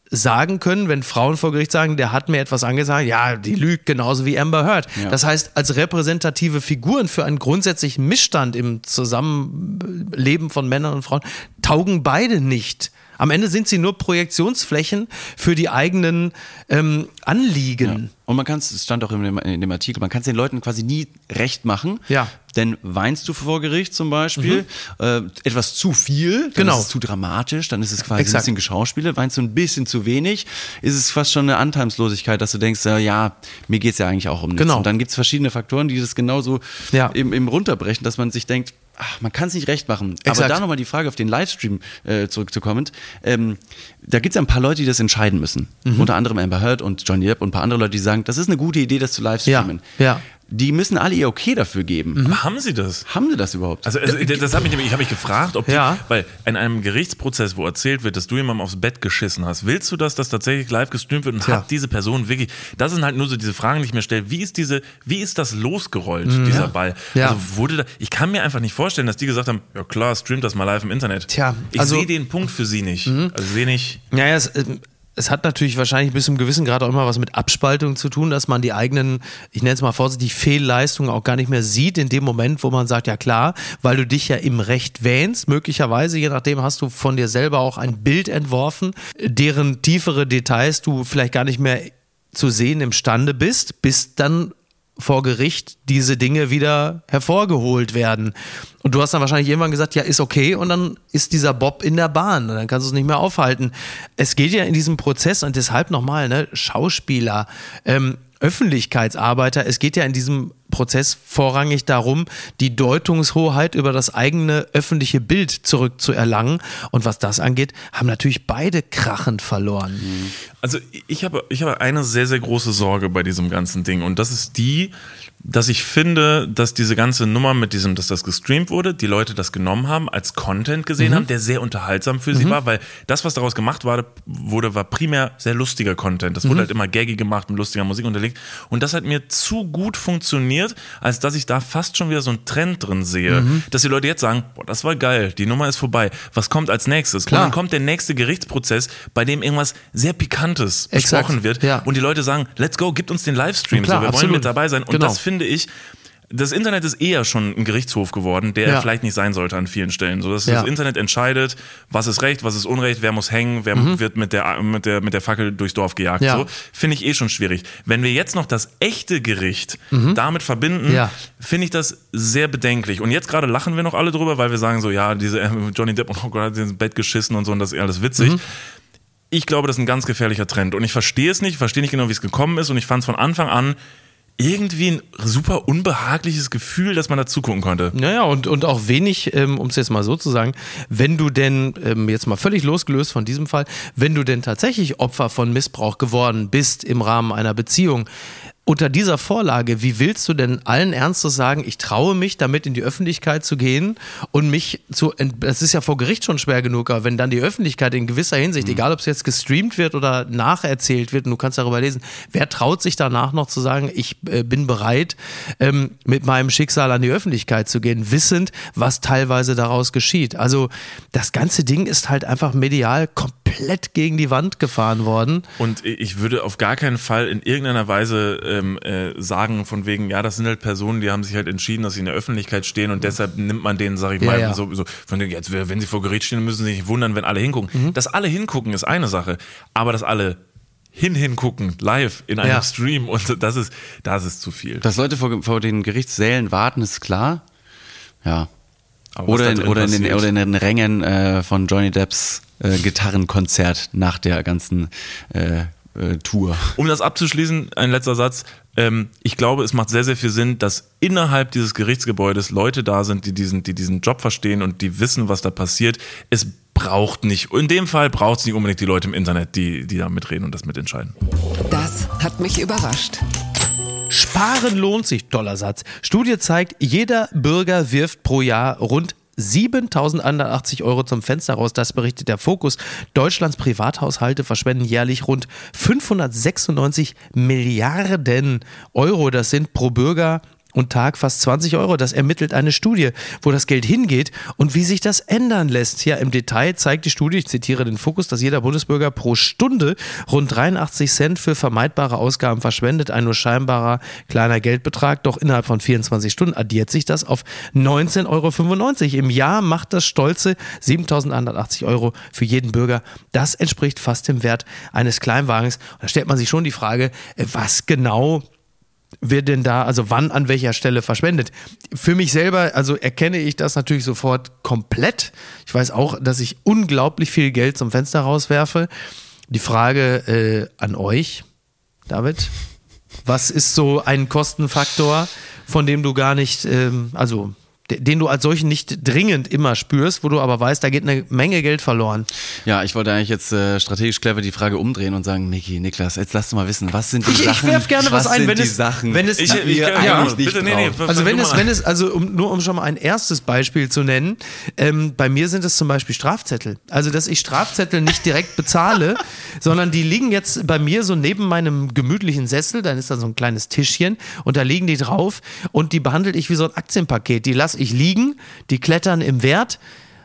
sagen können, wenn Frauen vor Gericht sagen, der hat mir etwas angesagt, ja, die lügt genauso wie Amber Heard. Ja. Das heißt, als repräsentative Figuren für einen grundsätzlichen Missstand im Zusammenleben von Männern und Frauen taugen beide nicht. Am Ende sind sie nur Projektionsflächen für die eigenen ähm, Anliegen. Und man kann es, es stand auch in dem, in dem Artikel, man kann es den Leuten quasi nie recht machen. Ja. Denn weinst du vor Gericht zum Beispiel äh, etwas zu viel, dann Genau. ist es zu dramatisch, dann ist es quasi Exakt. ein bisschen geschauspielt. Weinst du ein bisschen zu wenig, ist es fast schon eine Anteilslosigkeit, dass du denkst, äh, ja, mir geht's ja eigentlich auch um nichts. Genau. Und dann gibt's verschiedene Faktoren, die das genauso Ja. im, im runterbrechen, dass man sich denkt, ach, man kann es nicht recht machen. Aber Exakt. da nochmal die Frage auf den Livestream äh, zurückzukommen. Ähm, da gibt's ja ein paar Leute, die das entscheiden müssen. Mhm. Unter anderem Amber Heard und Johnny Depp und ein paar andere Leute, die sagen, das ist eine gute Idee, das zu livestreamen. Ja, ja. Die müssen alle ihr Okay dafür geben. Aber haben sie das? Haben sie das überhaupt? Also, also das hat mich nämlich, ich habe mich gefragt, ob die, Ja. weil in einem Gerichtsprozess, wo erzählt wird, dass du jemandem aufs Bett geschissen hast, willst du, dass das tatsächlich live gestreamt wird und Tja. hat diese Person wirklich, das sind halt nur so diese Fragen, die ich mir stelle, wie ist diese, wie ist das losgerollt, dieser Ball? Mhm. Ja. Also wurde da, ich kann mir einfach nicht vorstellen, dass die gesagt haben, ja klar, streamt das mal live im Internet. Tja, ich also- sehe den Punkt für sie nicht. Also sehe nicht, Naja, es, ähm, es hat natürlich wahrscheinlich bis zum gewissen Grad auch immer was mit Abspaltung zu tun, dass man die eigenen, ich nenne es mal vorsichtig, Fehlleistungen auch gar nicht mehr sieht in dem Moment, wo man sagt, ja klar, weil du dich ja im Recht wähnst, möglicherweise, je nachdem hast du von dir selber auch ein Bild entworfen, deren tiefere Details du vielleicht gar nicht mehr zu sehen imstande bist, bis dann vor Gericht diese Dinge wieder hervorgeholt werden. Und du hast dann wahrscheinlich irgendwann gesagt, ja, ist okay, und dann ist dieser Bob in der Bahn und dann kannst du es nicht mehr aufhalten. Es geht ja in diesem Prozess und deshalb nochmal, ne, Schauspieler, ähm, Öffentlichkeitsarbeiter, es geht ja in diesem Prozess vorrangig darum, die Deutungshoheit über das eigene öffentliche Bild zurückzuerlangen. Und was das angeht, haben natürlich beide krachend verloren. Also ich habe, ich habe eine sehr, sehr große Sorge bei diesem ganzen Ding und das ist die, dass ich finde, dass diese ganze Nummer mit diesem, dass das gestreamt wurde, die Leute das genommen haben, als Content gesehen haben, der sehr unterhaltsam für sie war, weil das, was daraus gemacht war, wurde, war primär sehr lustiger Content. Das wurde halt immer gaggy gemacht mit lustiger Musik unterlegt und das hat mir zu gut funktioniert, als dass ich da fast schon wieder so einen Trend drin sehe, dass die Leute jetzt sagen, boah, das war geil, die Nummer ist vorbei. Was kommt als nächstes? Klar. Und dann kommt der nächste Gerichtsprozess, bei dem irgendwas sehr Pikantes Exakt, besprochen wird ja. und die Leute sagen, let's go, gibt uns den Livestream, Klar, so, wir absolut. wollen mit dabei sein. Und Genau. das finde ich, das Internet ist eher schon ein Gerichtshof geworden, der Ja. vielleicht nicht sein sollte an vielen Stellen. So, dass Ja. das Internet entscheidet, was ist Recht, was ist Unrecht, wer muss hängen, wer wird mit der, mit, der, mit der Fackel durchs Dorf gejagt. Mhm. Ja. So, finde ich eh schon schwierig. Wenn wir jetzt noch das echte Gericht damit verbinden, Mhm. Finde ich das sehr bedenklich. Und jetzt gerade lachen wir noch alle drüber, weil wir sagen so, ja, diese äh, Johnny Depp, oh Gott, hat ins Bett geschissen und so und das ist alles witzig. Ich glaube, das ist ein ganz gefährlicher Trend. Und ich verstehe es nicht, ich verstehe nicht genau, wie es gekommen ist. Und ich fand es von Anfang an irgendwie ein super unbehagliches Gefühl, dass man da zugucken konnte. Naja, und, und auch wenig, ähm, um es jetzt mal so zu sagen, wenn du denn, ähm, jetzt mal völlig losgelöst von diesem Fall, wenn du denn tatsächlich Opfer von Missbrauch geworden bist im Rahmen einer Beziehung, unter dieser Vorlage, wie willst du denn allen Ernstes sagen, ich traue mich, damit in die Öffentlichkeit zu gehen und mich zu, das ist ja vor Gericht schon schwer genug, aber wenn dann die Öffentlichkeit in gewisser Hinsicht, egal ob es jetzt gestreamt wird oder nacherzählt wird, und du kannst darüber lesen, wer traut sich danach noch zu sagen, ich äh, bin bereit, ähm, mit meinem Schicksal an die Öffentlichkeit zu gehen, wissend, was teilweise daraus geschieht. Also das ganze Ding ist halt einfach medial komplett gegen die Wand gefahren worden. Und ich würde auf gar keinen Fall in irgendeiner Weise ähm, äh, sagen, von wegen, ja, das sind halt Personen, die haben sich halt entschieden, dass sie in der Öffentlichkeit stehen und deshalb nimmt man denen, sag ich Ja, mal, ja. So, so von jetzt, wenn sie vor Gericht stehen, müssen sie sich nicht wundern, wenn alle hingucken. Mhm. Dass alle hingucken, ist eine Sache, aber dass alle hin hingucken, live in einem Ja. Stream und das ist, das ist zu viel. Dass Leute vor, vor den Gerichtssälen warten, ist klar. Ja. Oder in, oder, in den, oder in den Rängen äh, von Johnny Depps äh, Gitarrenkonzert nach der ganzen äh, Tour. Um das abzuschließen, ein letzter Satz. Ähm, ich glaube, es macht sehr, sehr viel Sinn, dass innerhalb dieses Gerichtsgebäudes Leute da sind, die diesen, die diesen Job verstehen und die wissen, was da passiert. Es braucht nicht, in dem Fall braucht es nicht unbedingt die Leute im Internet, die, die da mitreden und das mitentscheiden. Das hat mich überrascht. Sparen lohnt sich, toller Satz. Studie zeigt, jeder Bürger wirft pro Jahr rund 7.180 Euro zum Fenster raus. Das berichtet der Fokus. Deutschlands Privathaushalte verschwenden jährlich rund 596 Milliarden Euro. Das sind pro Bürger und Tag fast 20 Euro. Das ermittelt eine Studie, wo das Geld hingeht und wie sich das ändern lässt. Ja, im Detail zeigt die Studie, ich zitiere den Fokus, dass jeder Bundesbürger pro Stunde rund 83 Cent für vermeidbare Ausgaben verschwendet. Ein nur scheinbarer kleiner Geldbetrag, doch innerhalb von 24 Stunden addiert sich das auf 19,95 Euro. Im Jahr macht das stolze 7.180 Euro für jeden Bürger. Das entspricht fast dem Wert eines Kleinwagens. Und da stellt man sich schon die Frage, äh, was genau wird denn da, also wann an welcher Stelle verschwendet? Für mich selber, also erkenne ich das natürlich sofort komplett. Ich weiß auch, dass ich unglaublich viel Geld zum Fenster rauswerfe. Die Frage äh, an euch, David, was ist so ein Kostenfaktor, von dem du gar nicht, ähm, also den du als solchen nicht dringend immer spürst, wo du aber weißt, da geht eine Menge Geld verloren. Ja, ich wollte eigentlich jetzt äh, strategisch clever die Frage umdrehen und sagen, Niki, Niklas, jetzt lass du mal wissen, was sind die Ich, Sachen? ich werf gerne was, ein, sind wenn die es, Sachen, wenn es, Ich- ich- ja, bitte, nee, nee? Also wenn es, wenn es, also um, nur um schon mal ein erstes Beispiel zu nennen, ähm, bei mir sind es zum Beispiel Strafzettel. Also dass ich Strafzettel nicht direkt bezahle, [LAUGHS] sondern die liegen jetzt bei mir so neben meinem gemütlichen Sessel, dann ist da so ein kleines Tischchen und da liegen die drauf und die behandle ich wie so ein Aktienpaket. Die lasse ich liegen, die klettern im Wert.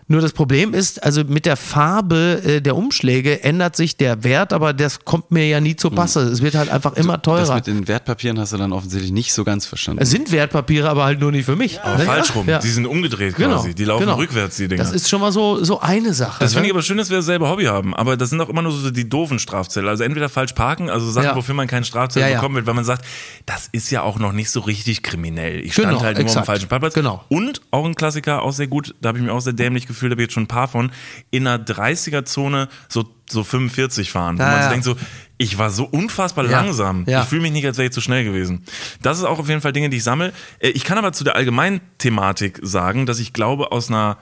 Nur das Problem ist, also mit der Farbe äh, der Umschläge ändert sich der Wert, aber das kommt mir ja nie zu Passe. Es wird halt einfach immer Das teurer. mit den Wertpapieren hast du dann offensichtlich nicht so ganz verstanden. Es sind Wertpapiere, aber halt nur nicht für mich. Aber Ne? falsch rum. Ja. Die sind umgedreht Genau, quasi. Die laufen genau. rückwärts, die Dinger. Das ist schon mal so, so eine Sache. Das finde ich ne? aber schön, dass wir dasselbe Hobby haben. Aber das sind auch immer nur so die doofen Strafzettel. Also entweder falsch parken, also Sachen, Ja. wofür man keinen Strafzettel Ja, ja. bekommen will, weil man sagt, das ist ja auch noch nicht so richtig kriminell. Ich stand Genau, halt nur am exakt. falschen Parkplatz. Genau. Und auch ein Klassiker, auch sehr gut, da habe ich mich auch sehr dämlich gefühlt, da habe ich jetzt schon ein paar von, in einer 30er-Zone so, so 45 fahren. Wo Ja, man ja. sich denkt so, ich war so unfassbar Ja. langsam. Ja. Ich fühle mich nicht, als wäre ich zu schnell gewesen. Das ist auch auf jeden Fall Dinge, die ich sammle. Äh, Ich kann aber zu der allgemeinen Thematik sagen, dass ich glaube, aus einer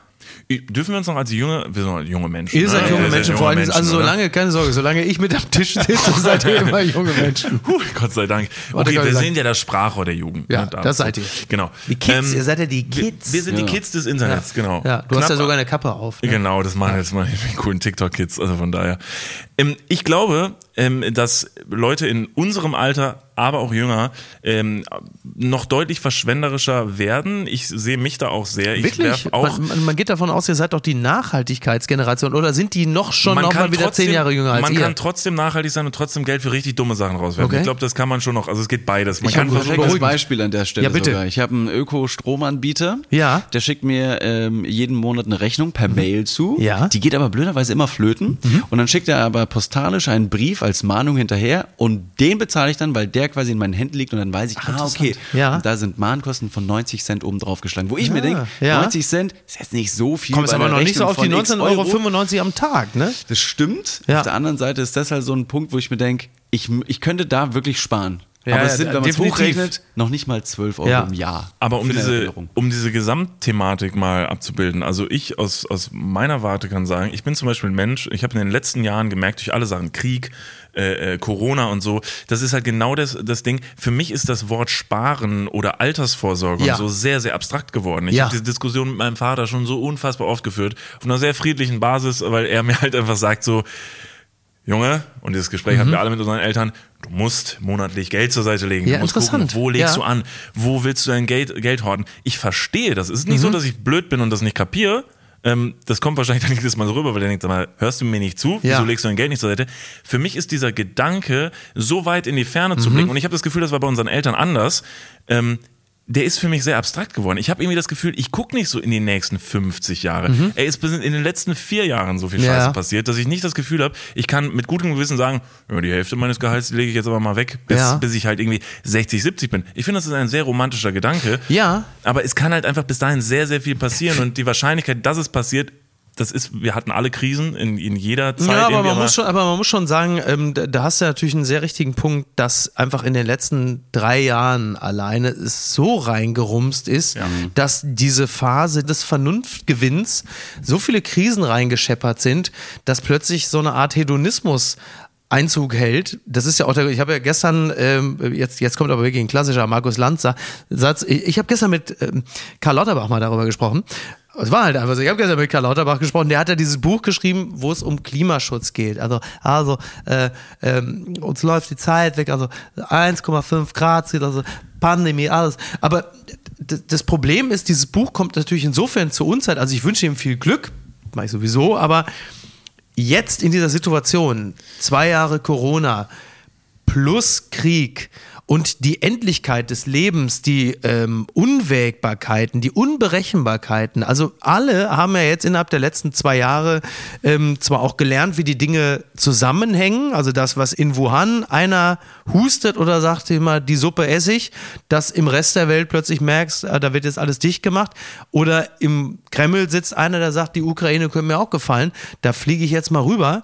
Dürfen wir uns noch als junge, wir sind noch junge Menschen. Ihr seid ne? junge seid Menschen, vor allem, also Menschen, oder? solange, keine Sorge, solange ich mit am Tisch sitze, [LAUGHS] seid ihr immer junge Menschen. Puh, Gott sei Dank. Okay, wir Dank. sind ja das Sprachrohr der Jugend. Ja, ne, das seid ihr. Genau. Die Kids, ihr seid ja die Kids. Wir, sind Ja. die Kids des Internets, genau. Ja, du hast ja Knapp- sogar eine Kappe auf. Ne? Genau, das machen jetzt mal die coolen TikTok-Kids, also von daher. Ähm, ich glaube, ähm, dass Leute in unserem Alter, aber auch jünger, ähm, noch deutlich verschwenderischer werden. Ich sehe mich da auch sehr. Ich Wirklich? auch. man, man, man geht davon aus, ihr seid doch die Nachhaltigkeitsgeneration. Oder sind die noch schon noch mal wieder zehn Jahre jünger als man ihr? kann trotzdem nachhaltig sein und trotzdem Geld für richtig dumme Sachen rauswerfen. Okay. Ich glaube, das kann man schon noch. Also es geht beides. Man Ich habe ein perfektes. Beispiel an der Stelle Ja, bitte. sogar. Ich habe einen Öko-Stromanbieter. Ja. Der schickt mir ähm, jeden Monat eine Rechnung per Mail zu. Ja. Die geht aber blöderweise immer flöten. Und dann schickt er aber postalisch einen Brief als Mahnung hinterher und den bezahle ich dann, weil der quasi in meinen Händen liegt und dann weiß ich, ah, okay. Ja. Und da sind Mahnkosten von 90 Cent oben drauf geschlagen. Wo ich mir Ah, denke, ja. 90 Cent ist jetzt nicht so viel. Kommst aber noch nicht so Rechnung auf die von x 19,95 Euro am Tag, ne? Das stimmt. Ja. Auf der anderen Seite ist das halt so ein Punkt, wo ich mir denke, ich, ich könnte da wirklich sparen. Ja, aber es sind, wenn man es hochrechnet, noch nicht mal 12 Euro Ja. im Jahr. Aber um diese, um diese Gesamtthematik mal abzubilden, also ich aus, aus meiner Warte kann sagen, ich bin zum Beispiel ein Mensch, ich habe in den letzten Jahren gemerkt, durch alle Sachen, Krieg, äh, äh, Corona und so, das ist halt genau das, das Ding. Für mich ist das Wort Sparen oder Altersvorsorge Ja. und so sehr, sehr abstrakt geworden. Ich Ja. habe diese Diskussion mit meinem Vater schon so unfassbar oft geführt, auf einer sehr friedlichen Basis, weil er mir halt einfach sagt so, Junge, und dieses Gespräch Mhm. hatten wir alle mit unseren Eltern, du musst monatlich Geld zur Seite legen. Ja, du musst gucken, interessant. wo legst Ja. du an? Wo willst du dein Geld, Geld horten? Ich verstehe das. Es ist nicht Mhm. so, dass ich blöd bin und das nicht kapiere. Ähm, das kommt wahrscheinlich dann [LAUGHS] jedes Mal so rüber, weil der denkt, mal, hörst du mir nicht zu? Ja. Wieso legst du dein Geld nicht zur Seite? Für mich ist dieser Gedanke, so weit in die Ferne Mhm. zu blicken, und ich habe das Gefühl, das war bei unseren Eltern anders, ähm, der ist für mich sehr abstrakt geworden. Ich habe irgendwie das Gefühl, ich gucke nicht so in die nächsten 50 Jahre. Ey, es sind in den letzten vier Jahren so viel Mhm. Ja. Scheiße passiert, dass ich nicht das Gefühl habe, ich kann mit gutem Gewissen sagen, ja, die Hälfte meines Gehalts lege ich jetzt aber mal weg, bis, Ja. bis ich halt irgendwie 60, 70 bin. Ich finde, das ist ein sehr romantischer Gedanke. Ja. Aber es kann halt einfach bis dahin sehr, sehr viel passieren [LAUGHS] und die Wahrscheinlichkeit, dass es passiert, das ist, wir hatten alle Krisen in, in jeder Zeit. Ja, aber man, muss schon, aber man muss schon sagen, ähm, da, hast du natürlich einen sehr richtigen Punkt, dass einfach in den letzten drei Jahren alleine es so reingerumst ist, dass diese Phase des Vernunftgewinns so viele Krisen reingescheppert sind, dass plötzlich so eine Art Hedonismus Einzug hält. Das ist ja auch der, ich habe ja gestern, ähm, jetzt, jetzt kommt aber wirklich ein klassischer Markus Lanzer Satz. Ich, ich habe gestern mit ähm, Karl Lauterbach mal darüber gesprochen. Es war halt einfach so. Ich habe gestern mit Karl Lauterbach gesprochen. Der hat ja dieses Buch geschrieben, wo es um Klimaschutz geht. Also, also äh, ähm, uns läuft die Zeit weg. Also 1,5 Grad, also Pandemie, alles. Aber das Problem ist, dieses Buch kommt natürlich insofern zur Unzeit. Also ich wünsche ihm viel Glück, mache ich sowieso. Aber jetzt in dieser Situation, zwei Jahre Corona plus Krieg und die Endlichkeit des Lebens, die ähm, Unwägbarkeiten, die Unberechenbarkeiten, also alle haben ja jetzt innerhalb der letzten zwei Jahre ähm, zwar auch gelernt, wie die Dinge zusammenhängen, also das, was in Wuhan einer hustet oder sagt immer, die Suppe esse ich, dass im Rest der Welt plötzlich merkst, äh, da wird jetzt alles dicht gemacht. Oder im Kreml sitzt einer, der sagt, die Ukraine könnte mir auch gefallen, da fliege ich jetzt mal rüber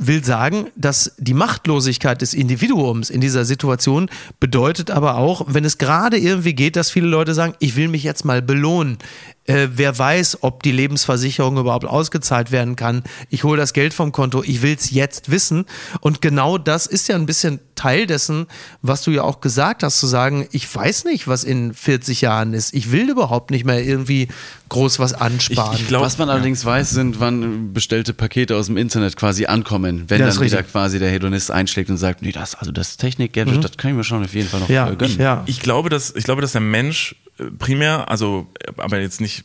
will sagen, dass die Machtlosigkeit des Individuums in dieser Situation bedeutet aber auch, wenn es gerade irgendwie geht, dass viele Leute sagen, ich will mich jetzt mal belohnen. Äh, wer weiß, ob die Lebensversicherung überhaupt ausgezahlt werden kann. Ich hole das Geld vom Konto, ich will es jetzt wissen. Und genau das ist ja ein bisschen Teil dessen, was du ja auch gesagt hast, zu sagen, ich weiß nicht, was in 40 Jahren ist. Ich will überhaupt nicht mehr irgendwie groß was ansparen. Ich- ich glaub- Was man allerdings weiß, sind, wann bestellte Pakete aus dem Internet quasi ankommen, wenn Ja, ist dann wieder quasi der Hedonist einschlägt und sagt, nee, das, also das Technik-Gadget, das kann ich mir schon auf jeden Fall noch Mhm. ja, äh, gönnen. ja. Ich glaube, dass, ich glaube, dass der Mensch primär, also, aber jetzt nicht,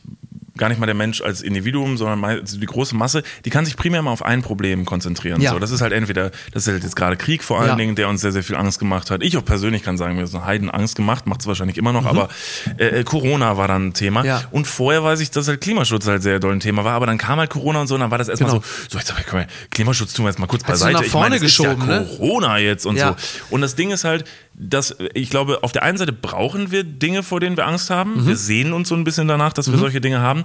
gar nicht mal der Mensch als Individuum, sondern also die große Masse, die kann sich primär mal auf ein Problem konzentrieren. Ja. So, das ist halt entweder, das ist halt jetzt gerade Krieg vor allen Ja. Dingen, der uns sehr, sehr viel Angst gemacht hat. Ich auch persönlich kann sagen, mir ist eine Heiden Angst gemacht, macht es wahrscheinlich immer noch, aber äh, äh, Corona war dann ein Thema. Mhm. Ja. Und vorher weiß ich, dass halt Klimaschutz halt sehr doll ein Thema war, aber dann kam halt Corona und so, und dann war das erstmal Genau. so, so jetzt aber, mal, Klimaschutz tun wir jetzt mal kurz Hast du beiseite. nach vorne ich meine, es geschoben, ist ja ne? Corona jetzt und Ja. so. Und das Ding ist halt, dass ich glaube, auf der einen Seite brauchen wir Dinge, vor denen wir Angst haben. Mhm. Wir sehen uns so ein bisschen danach, dass wir solche Dinge haben.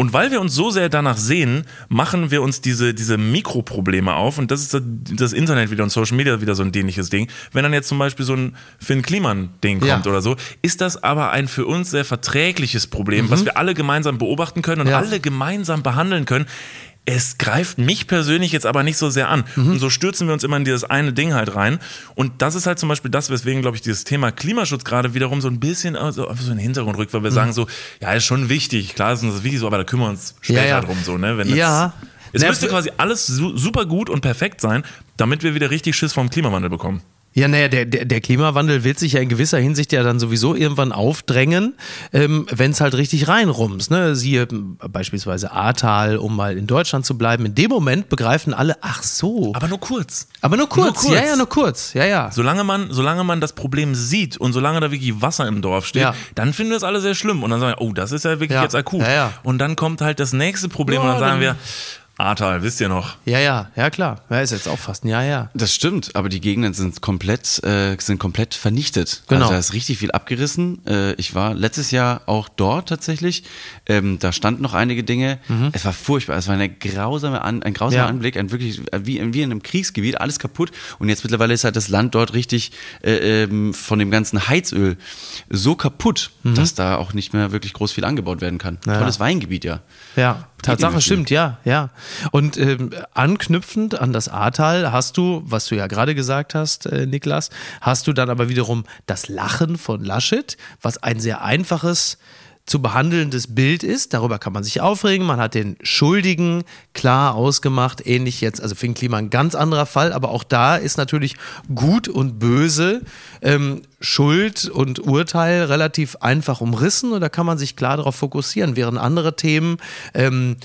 Und weil wir uns so sehr danach sehen, machen wir uns diese, diese Mikroprobleme auf. Und das ist das- das Internet wieder und Social Media wieder so ein dämliches Ding. Wenn dann jetzt zum Beispiel so ein Finn Kliman-Ding kommt Ja. oder so, ist das aber ein für uns sehr verträgliches Problem, was wir alle gemeinsam beobachten können und Mhm. Ja. alle gemeinsam behandeln können. Es greift mich persönlich jetzt aber nicht so sehr an. Mhm. Und so stürzen wir uns immer in dieses eine Ding halt rein. Und das ist halt zum Beispiel das, weswegen, glaube ich, dieses Thema Klimaschutz gerade wiederum so ein bisschen also, so in den Hintergrund rückt, weil Mhm. wir sagen so, ja, ist schon wichtig, klar ist uns das wichtig so, aber da kümmern wir uns später Ja, ja. drum so, ne? Wenn das, Ja. Es müsste quasi alles su super gut und perfekt sein, damit wir wieder richtig Schiss vom Klimawandel bekommen. Ja, naja, der, der, der Klimawandel wird sich ja in gewisser Hinsicht ja dann sowieso irgendwann aufdrängen, ähm, wenn es halt richtig reinrumst. Ne? Siehe beispielsweise Ahrtal, um mal in Deutschland zu bleiben. In dem Moment begreifen alle, ach so. Aber nur kurz. Aber nur kurz. nur kurz. Ja, ja, nur kurz. Ja, ja. Solange man, solange man das Problem sieht und solange da wirklich Wasser im Dorf steht, Ja. dann finden wir es alle sehr schlimm. Und dann sagen wir, oh, das ist ja wirklich Ja. jetzt akut. Ja. Und dann kommt halt das nächste Problem und dann sagen dann- wir, Ahrtal, wisst ihr noch? Ja, ja, ja, klar. Ja, ist jetzt auch fast ein Jahr her. Das stimmt, aber die Gegenden sind komplett, äh, sind komplett vernichtet. Genau. Also da ist richtig viel abgerissen. Äh, ich war letztes Jahr auch dort tatsächlich. Ähm, da standen noch einige Dinge. Es war furchtbar. Es war eine grausame An ein grausamer Mhm. Ja. Anblick, ein wirklich wie, wie in einem Kriegsgebiet, alles kaputt. Und jetzt mittlerweile ist halt das Land dort richtig äh, ähm, von dem ganzen Heizöl so kaputt, dass da auch nicht mehr wirklich groß viel angebaut werden kann. Mhm. Ja. Tolles Weingebiet, ja. Ja, Tatsache stimmt, ja, ja. Und ähm, anknüpfend an das Ahrtal hast du, was du ja gerade gesagt hast, äh, Niklas, hast du dann aber wiederum das Lachen von Laschet, was ein sehr einfaches zu behandelndes Bild ist. Darüber kann man sich aufregen. Man hat den Schuldigen klar ausgemacht. Ähnlich jetzt, also Finn Klima ein ganz anderer Fall, aber auch da ist natürlich Gut und Böse, ähm, Schuld und Urteil relativ einfach umrissen und da kann man sich klar darauf fokussieren, während andere Themen ähm,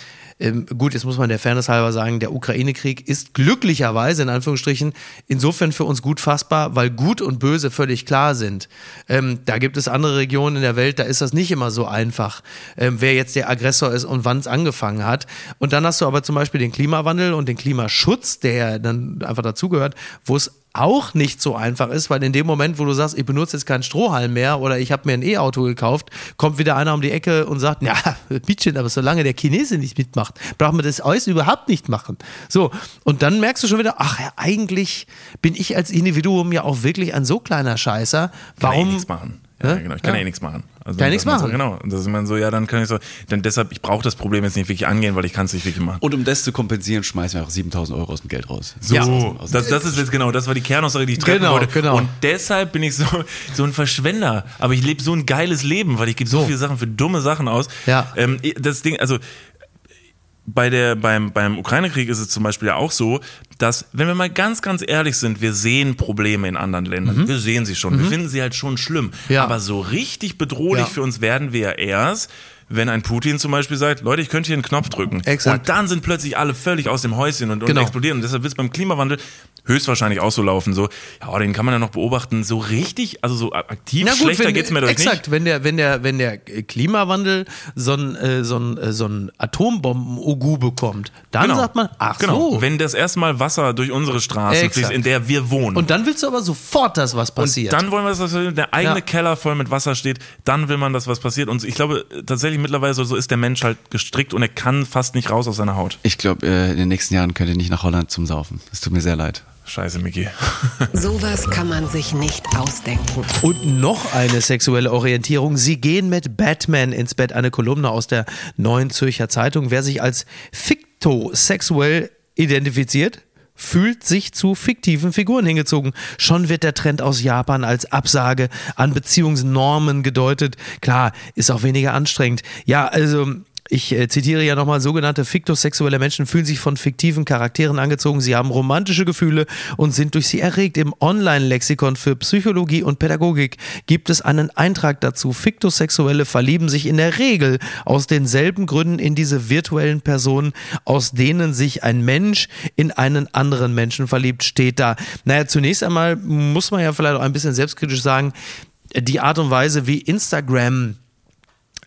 ähm, gut, jetzt muss man der Fairness halber sagen, der Ukraine-Krieg ist glücklicherweise in Anführungsstrichen insofern für uns gut fassbar, weil Gut und Böse völlig klar sind. Ähm, da gibt es andere Regionen in der Welt, da ist das nicht immer so einfach, ähm, wer jetzt der Aggressor ist und wann es angefangen hat. Und dann hast du aber zum Beispiel den Klimawandel und den Klimaschutz, der dann einfach dazugehört, wo es auch nicht so einfach ist, weil in dem Moment, wo du sagst, ich benutze jetzt keinen Strohhalm mehr oder ich habe mir ein E-Auto gekauft, kommt wieder einer um die Ecke und sagt, ja, Mädchen, [LAUGHS] aber solange der Chinese nicht mitmacht, brauchen wir das alles überhaupt nicht machen. So, und dann merkst du schon wieder, ach ja, eigentlich bin ich als Individuum ja auch wirklich ein so kleiner Scheißer. Kann eh Warum? nichts machen. Ja, genau. Ich kann Ja. eh nichts machen. Also Kann das nichts man so, machen. Genau. Und das ist man so, ja, dann kann ich so, denn deshalb, ich brauche das Problem jetzt nicht wirklich angehen, weil ich kann es nicht wirklich machen. Und um das zu kompensieren, schmeißen wir auch 7000 Euro aus dem Geld raus. So, Ja. das, das ist jetzt genau, das war die Kernaussage, die ich treffen Genau, wollte. genau. Und deshalb bin ich so, so ein Verschwender. Aber ich lebe so ein geiles Leben, weil ich gebe so, So. viele Sachen für dumme Sachen aus. Ja. Ähm, das Ding, also bei der, beim, beim Ukraine-Krieg ist es zum Beispiel ja auch so, dass, wenn wir mal ganz, ganz ehrlich sind, wir sehen Probleme in anderen Ländern. Wir sehen sie schon. Wir finden sie halt schon schlimm. Mhm. Ja. Aber so richtig bedrohlich Ja. für uns werden wir ja erst, wenn ein Putin zum Beispiel sagt, Leute, ich könnte hier einen Knopf drücken. Exakt. Und dann sind plötzlich alle völlig aus dem Häuschen und, und Genau. explodieren. Und deshalb wird es beim Klimawandel höchstwahrscheinlich auch so laufen. So, ja, den kann man ja noch beobachten. So richtig, also so aktiv schlechter wenn, geht's mir doch exakt, nicht. wenn der, wenn der, wenn der Klimawandel so ein, äh, so ein, äh, so ein Atombomben-Ogu bekommt, dann Genau. sagt man, ach genau. so. Wenn das erste Mal Wasser durch unsere Straßen Exakt. fließt, in der wir wohnen. und dann willst du aber sofort, dass was passiert. Und dann wollen wir, dass der eigene Ja. Keller voll mit Wasser steht. Dann will man, dass was passiert. Und ich glaube tatsächlich mittlerweile so, so ist der Mensch halt gestrickt und er kann fast nicht raus aus seiner Haut. Ich glaube, äh, in den nächsten Jahren könnt ihr nicht nach Holland zum Saufen. Es tut mir sehr leid. Scheiße, Micky. Sowas kann man sich nicht ausdenken. Und noch eine sexuelle Orientierung. Sie gehen mit Batman ins Bett. Eine Kolumne aus der Neuen Zürcher Zeitung. Wer sich als fiktosexuell identifiziert, fühlt sich zu fiktiven Figuren hingezogen. Schon wird der Trend aus Japan als Absage an Beziehungsnormen gedeutet. Klar, ist auch weniger anstrengend. Ja, also ich äh, zitiere ja nochmal, sogenannte fiktosexuelle Menschen fühlen sich von fiktiven Charakteren angezogen, sie haben romantische Gefühle und sind durch sie erregt. Im Online-Lexikon für Psychologie und Pädagogik gibt es einen Eintrag dazu. Fiktosexuelle verlieben sich in der Regel aus denselben Gründen in diese virtuellen Personen, aus denen sich ein Mensch in einen anderen Menschen verliebt, steht da. Naja, zunächst einmal muss man ja vielleicht auch ein bisschen selbstkritisch sagen, die Art und Weise, wie Instagram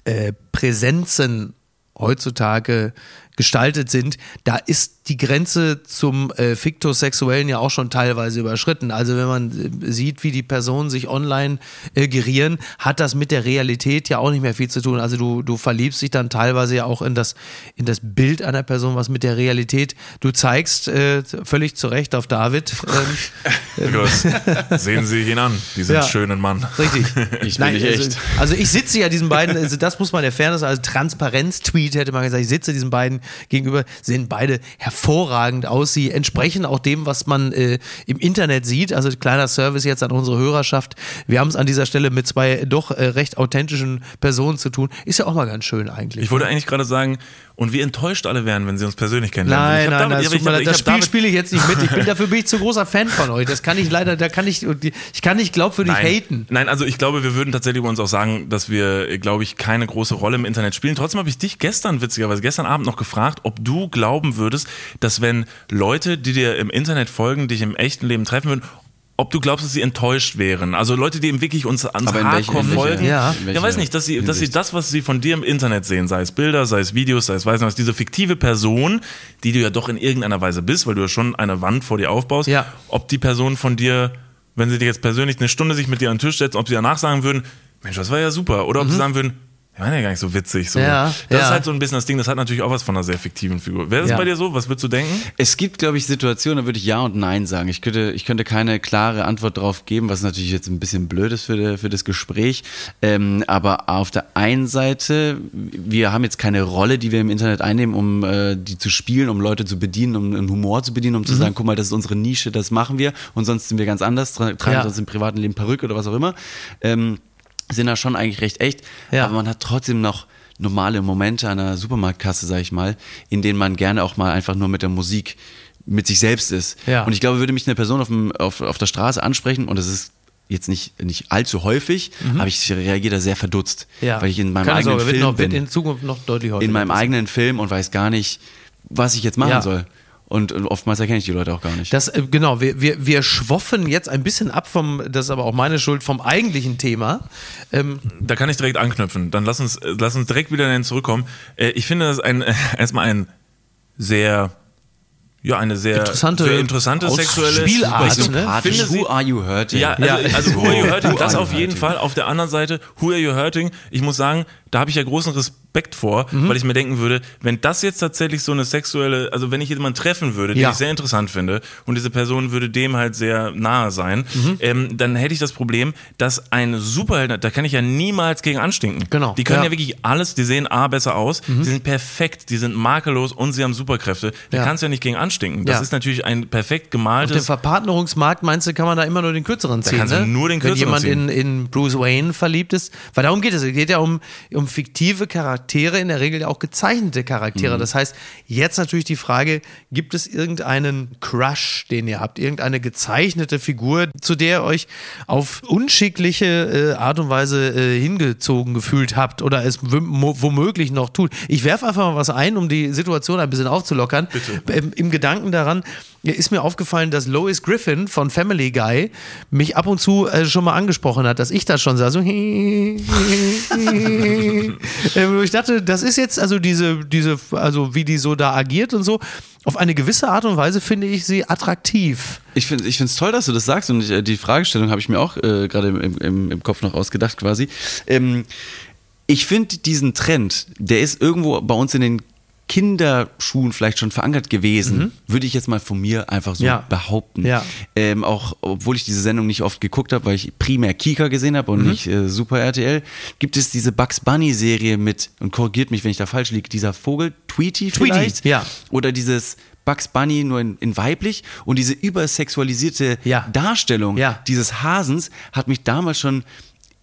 äh, Präsenzen heutzutage gestaltet sind, da ist die Grenze zum äh, Fiktosexuellen ja auch schon teilweise überschritten. Also wenn man äh, sieht, wie die Personen sich online äh, gerieren, hat das mit der Realität ja auch nicht mehr viel zu tun. Also du, du verliebst dich dann teilweise ja auch in das, in das Bild einer Person, was mit der Realität, du zeigst äh, völlig zu Recht auf David. Ähm, [LAUGHS] Los, [LAUGHS] sehen Sie ihn an, diesen Ja. schönen Mann. Richtig. [LAUGHS] Ich bin nicht also, echt. Also ich sitze ja diesen beiden, also das muss man der Fairness, also Transparenz-Tweet hätte man gesagt, ich sitze diesen beiden gegenüber, sehen beide hervorragend aus. Sie entsprechen auch dem, was man äh, im Internet sieht. Also kleiner Service jetzt an unsere Hörerschaft. Wir haben es an dieser Stelle mit zwei doch äh, recht authentischen Personen zu tun. Ist ja auch mal ganz schön eigentlich. Ich wollte eigentlich gerade sagen, und wie enttäuscht alle wären, wenn sie uns persönlich kennenlernen. Nein, nein, damit- nein, das, ich leid. ich das Spiel spiele ich jetzt nicht mit. Ich bin [LAUGHS] dafür bin ich zu großer Fan von euch. Das kann ich leider, da kann ich, ich kann nicht glaubwürdig Nein. haten. Nein, also ich glaube, wir würden tatsächlich über uns auch sagen, dass wir, äh, glaube ich, keine große Rolle im Internet spielen. Trotzdem habe ich dich gestern, witzigerweise, gestern Abend noch gefragt, ob du glauben würdest, dass wenn Leute, die dir im Internet folgen, dich im echten Leben treffen würden, ob du glaubst, dass sie enttäuscht wären. Also Leute, die eben wirklich uns ans Aber in welche- folgen. Ja. ja, weiß nicht, dass sie, dass sie das, was sie von dir im Internet sehen, sei es Bilder, sei es Videos, sei es weiß nicht was, diese fiktive Person, die du ja doch in irgendeiner Weise bist, weil du ja schon eine Wand vor dir aufbaust, Ja. ob die Person von dir, wenn sie dir jetzt persönlich eine Stunde sich mit dir an den Tisch setzt, ob sie danach sagen würden, Mensch, das war ja super, oder ob sie sagen würden, der war ja gar nicht so witzig. So. Mhm. Ja, das ja. ist halt so ein bisschen das Ding, das hat natürlich auch was von einer sehr fiktiven Figur. Wäre das Ja. bei dir so? Was würdest du denken? Es gibt, glaube ich, Situationen, da würde ich Ja und Nein sagen. Ich könnte, ich könnte keine klare Antwort drauf geben, was natürlich jetzt ein bisschen blöd ist für, für das Gespräch. Ähm, aber auf der einen Seite, wir haben jetzt keine Rolle, die wir im Internet einnehmen, um äh, die zu spielen, um Leute zu bedienen, um einen Humor zu bedienen, um Mhm. zu sagen, guck mal, das ist unsere Nische, das machen wir und sonst sind wir ganz anders, tra tragen Ja. sonst im privaten Leben Perücke oder was auch immer. Ähm, sind da schon eigentlich recht echt, Ja. aber man hat trotzdem noch normale Momente an der Supermarktkasse, sag ich mal, in denen man gerne auch mal einfach nur mit der Musik mit sich selbst ist. Ja. Und ich glaube, würde mich eine Person auf, dem, auf, auf der Straße ansprechen und das ist jetzt nicht, nicht allzu häufig, aber ich reagiere da sehr verdutzt, Mhm. Ja. weil ich in meinem Keine eigenen Sorge, wird, Film noch, wird bin. in Zukunft noch deutlich häufiger. In meinem eigenen Film und weiß gar nicht, was ich jetzt machen Ja. soll. Und, und oftmals erkenne ich die Leute auch gar nicht. Das, äh, genau, wir, wir, wir schwoffen jetzt ein bisschen ab vom, das ist aber auch meine Schuld, vom eigentlichen Thema. Ähm, Da kann ich direkt anknüpfen. Dann lass uns, äh, lass uns direkt wieder dahin zurückkommen. Äh, Ich finde das ein, äh, [LAUGHS] erstmal ein sehr ja, eine sehr Interessante sehr interessante sexuelle Spielart, ne? Finde sie- Who are you hurting? Ja, also, Ja. also Who Are You Hurting, das auf jeden? Fall. Auf der anderen Seite, Who Are You Hurting, ich muss sagen, da habe ich ja großen Respekt vor, Mhm. weil ich mir denken würde, wenn das jetzt tatsächlich so eine sexuelle, also wenn ich jemanden treffen würde, den Ja. ich sehr interessant finde und diese Person würde dem halt sehr nahe sein, Mhm. ähm, dann hätte ich das Problem, dass ein Superheld, da kann ich ja niemals gegen anstinken. Genau, Die können ja, ja. Mhm. wirklich alles, die sehen A besser aus, die sind perfekt, die sind makellos und sie haben Superkräfte. Da Ja. kannst du ja nicht gegen anstinken. Das ist natürlich ein perfekt Auf dem gemaltes Verpartnerungsmarkt meinst du, kann man da immer nur den kürzeren ziehen. kannst du ne? nur den Wenn kürzeren jemand ziehen. In, in Bruce Wayne verliebt ist. Weil darum geht es. Es geht ja um, um fiktive Charaktere, in der Regel ja auch gezeichnete Charaktere. Das heißt, jetzt natürlich die Frage, gibt es irgendeinen Crush, den ihr habt? Irgendeine gezeichnete Figur, zu der ihr euch auf unschickliche äh, Art und Weise äh, hingezogen gefühlt habt oder es wom- womöglich noch tut? Ich werfe einfach mal was ein, um die Situation ein bisschen aufzulockern. Ähm, Im Gedanken daran, ist mir aufgefallen, dass Lois Griffin von Family Guy mich ab und zu äh, schon mal angesprochen hat, dass ich da schon sah, so [LAUGHS] [LAUGHS] [LAUGHS] äh, wo ich dachte, das ist jetzt also diese, diese, also wie die so da agiert und so, auf eine gewisse Art und Weise finde ich sie attraktiv. Ich finde es toll, dass du das sagst und ich, äh, die Fragestellung habe ich mir auch äh, gerade im, im, im Kopf noch ausgedacht quasi. Ähm, ich finde diesen Trend, der ist irgendwo bei uns in den Kinderschuhen vielleicht schon verankert gewesen, würde ich jetzt mal von mir einfach so Mhm. Ja. behaupten. Ja. Ähm, auch obwohl ich diese Sendung nicht oft geguckt habe, weil ich primär Kika gesehen habe und Mhm. nicht äh, Super RTL, gibt es diese Bugs Bunny Serie mit, und korrigiert mich, wenn ich da falsch liege, dieser Vogel, Tweety Tweety, vielleicht? ja. Oder dieses Bugs Bunny nur in, in weiblich und diese übersexualisierte Ja. Darstellung dieses Hasens hat mich damals schon,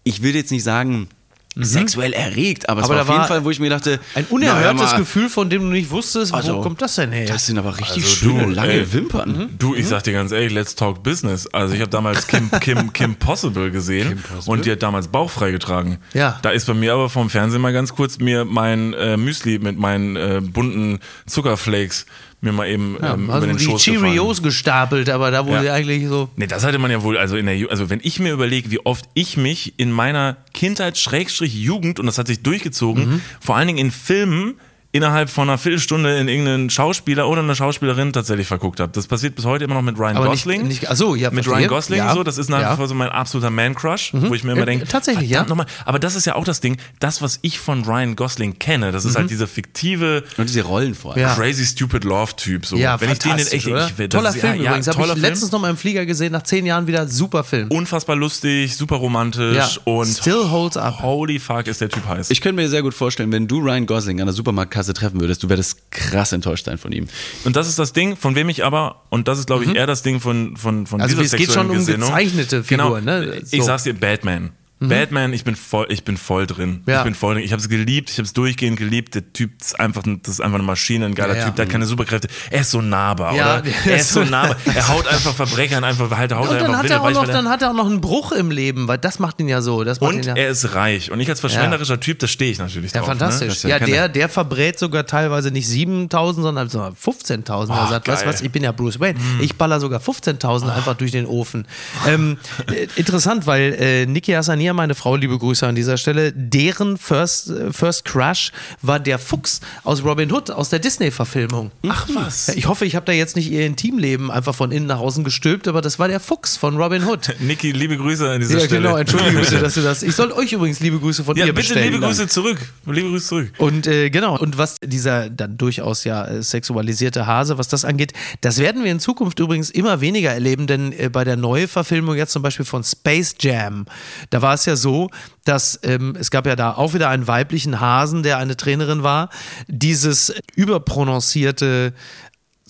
ich will jetzt nicht sagen, sexuell erregt, aber, Mhm. Aber es war da auf jeden war Fall, wo ich mir dachte, Ein unerhörtes hör mal, Gefühl, von dem du nicht wusstest, Also, wo kommt das denn her? Das sind aber richtig Also schöne, du, lange ey. Wimpern. Du, ich sag dir ganz ehrlich, let's talk business. Also ich habe damals Kim, Kim, Kim Possible gesehen und die hat damals Bauch freigetragen. Ja. Da ist bei mir aber vom Fernsehen mal ganz kurz mir mein äh, Müsli mit meinen äh, bunten Zuckerflakes mir mal eben Ja, ähm, also über den die Schoß Cheerios gestapelt, aber da wo Ja. sie eigentlich so. Nee, das hatte man ja wohl, also in der Ju also wenn ich mir überlege, wie oft ich mich in meiner Kindheit, Schrägstrich Jugend, und das hat sich durchgezogen, Mhm. vor allen Dingen in Filmen, innerhalb von einer Viertelstunde in irgendeinen Schauspieler oder eine Schauspielerin tatsächlich verguckt habe. Das passiert bis heute immer noch mit Ryan Aber nicht- Gosling. nicht- ach so, ja, Mit verstehe. Ryan Gosling Ja. so, das ist nach wie Ja. vor so mein absoluter Man-Crush, wo ich mir immer Äh, denke, tatsächlich, ja. nochmal. Aber das ist ja auch das Ding, das, was ich von Ryan Gosling kenne, das ist halt dieser fiktive, Und diese Rollen vor allem. Mhm. Crazy stupid Love-Typ. So. Ja, Wenn ich den in echt, oder? ich, das Toller ist, Film übrigens. Habe toller ich Film. letztens noch mal im Flieger gesehen, nach zehn Jahren wieder. Super Film. unfassbar lustig, super romantisch Ja, und still holds up. holy fuck ist der Typ heiß. Ich könnte mir sehr gut vorstellen, wenn du Ryan Gosling an der Supermarktkasse treffen würdest, du würdest krass enttäuscht sein von ihm. und das ist das Ding, von wem ich aber, und das ist glaube ich eher das Ding von, von, von Mhm. Also dieser es geht schon um Gesinnung. gezeichnete genau, Figuren, ne? Ich So. Mhm. sag's dir, Batman. Batman, ich bin voll, ich bin voll drin. Ja. Ich bin voll drin. Ich habe es geliebt, ich habe es durchgehend geliebt. Der Typ ist einfach, ein- das ist einfach eine Maschine, ein geiler Ja, ja. Typ, der hat keine Superkräfte. Er ist so nahbar, Ja, oder? der Er ist so nahbar. Er haut einfach Verbrechern einfach, halt, haut Und dann einfach hat, Wille er auch noch, er- dann hat er auch noch einen Bruch im Leben, weil das macht ihn ja so. Das macht ihn und ja, er ist reich. Und ich als verschwenderischer Typ, da stehe ich natürlich ja, drauf. fantastisch. Ne? Das ist ja der, der verbrät sogar teilweise nicht 7000, sondern so 15.000. Er Oh, sagt, weißt du geil. was, ich bin ja Bruce Wayne. Ich baller sogar 15.000 einfach durch den Ofen. Ähm, äh, [LAUGHS] interessant, weil äh, Niki Meine Frau, liebe Grüße an dieser Stelle, deren First, äh, First Crush war der Fuchs aus Robin Hood, aus der Disney-Verfilmung. Ach was. Ich hoffe, ich habe da jetzt nicht ihr Intimleben einfach von innen nach außen gestülpt, aber das war der Fuchs von Robin Hood. [LAUGHS] Niki, liebe Grüße an dieser Ja, Stelle. genau, entschuldige bitte, dass du das. [LAUGHS] Ich soll euch übrigens liebe Grüße von Ja, ihr bitte bestellen. liebe Grüße zurück. Liebe Grüße zurück. Und äh, genau, und was dieser dann durchaus ja äh, sexualisierte Hase, was das angeht, das werden wir in Zukunft übrigens immer weniger erleben, denn äh, bei der Neuverfilmung jetzt zum Beispiel von Space Jam, da war es ja so, dass ähm, es gab ja da auch wieder einen weiblichen Hasen, der eine Trainerin war, dieses überprononcierte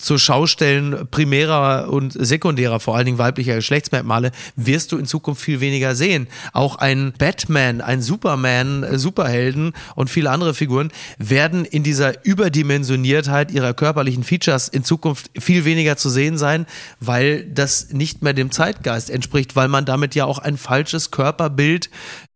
zur Schaustellen primärer und sekundärer, vor allen Dingen weiblicher Geschlechtsmerkmale, wirst du in Zukunft viel weniger sehen. Auch ein Batman, ein Superman, äh, Superhelden und viele andere Figuren werden in dieser Überdimensioniertheit ihrer körperlichen Features in Zukunft viel weniger zu sehen sein, weil das nicht mehr dem Zeitgeist entspricht, weil man damit ja auch ein falsches Körperbild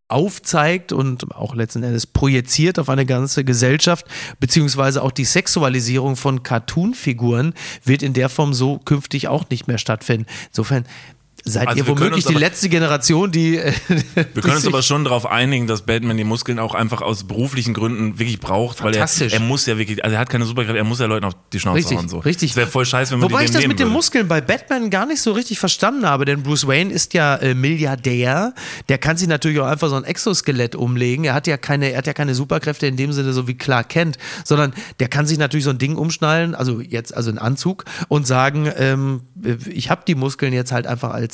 aufzeigt und auch letzten Endes projiziert auf eine ganze Gesellschaft, beziehungsweise auch die Sexualisierung von Cartoon-Figuren wird in der Form so künftig auch nicht mehr stattfinden. Insofern Seid Also ihr womöglich die aber- letzte Generation, die. äh, [LAUGHS] Wir können uns [LAUGHS] aber schon darauf einigen, dass Batman die Muskeln auch einfach aus beruflichen Gründen wirklich braucht, weil er, er muss ja wirklich, also er hat keine Superkräfte, er muss ja Leuten auf die Schnauze Richtig, hauen. So. richtig. Das wäre voll scheiße, wenn man Wobei ich das mit den. Muskeln bei Batman gar nicht so richtig verstanden habe, denn Bruce Wayne ist ja äh, Milliardär. Der kann sich natürlich auch einfach so ein Exoskelett umlegen. Er hat ja keine, er hat ja keine Superkräfte in dem Sinne, so wie Clark Kent, sondern der kann sich natürlich so ein Ding umschnallen, also jetzt, also einen Anzug und sagen, ähm, ich habe die Muskeln jetzt halt einfach als,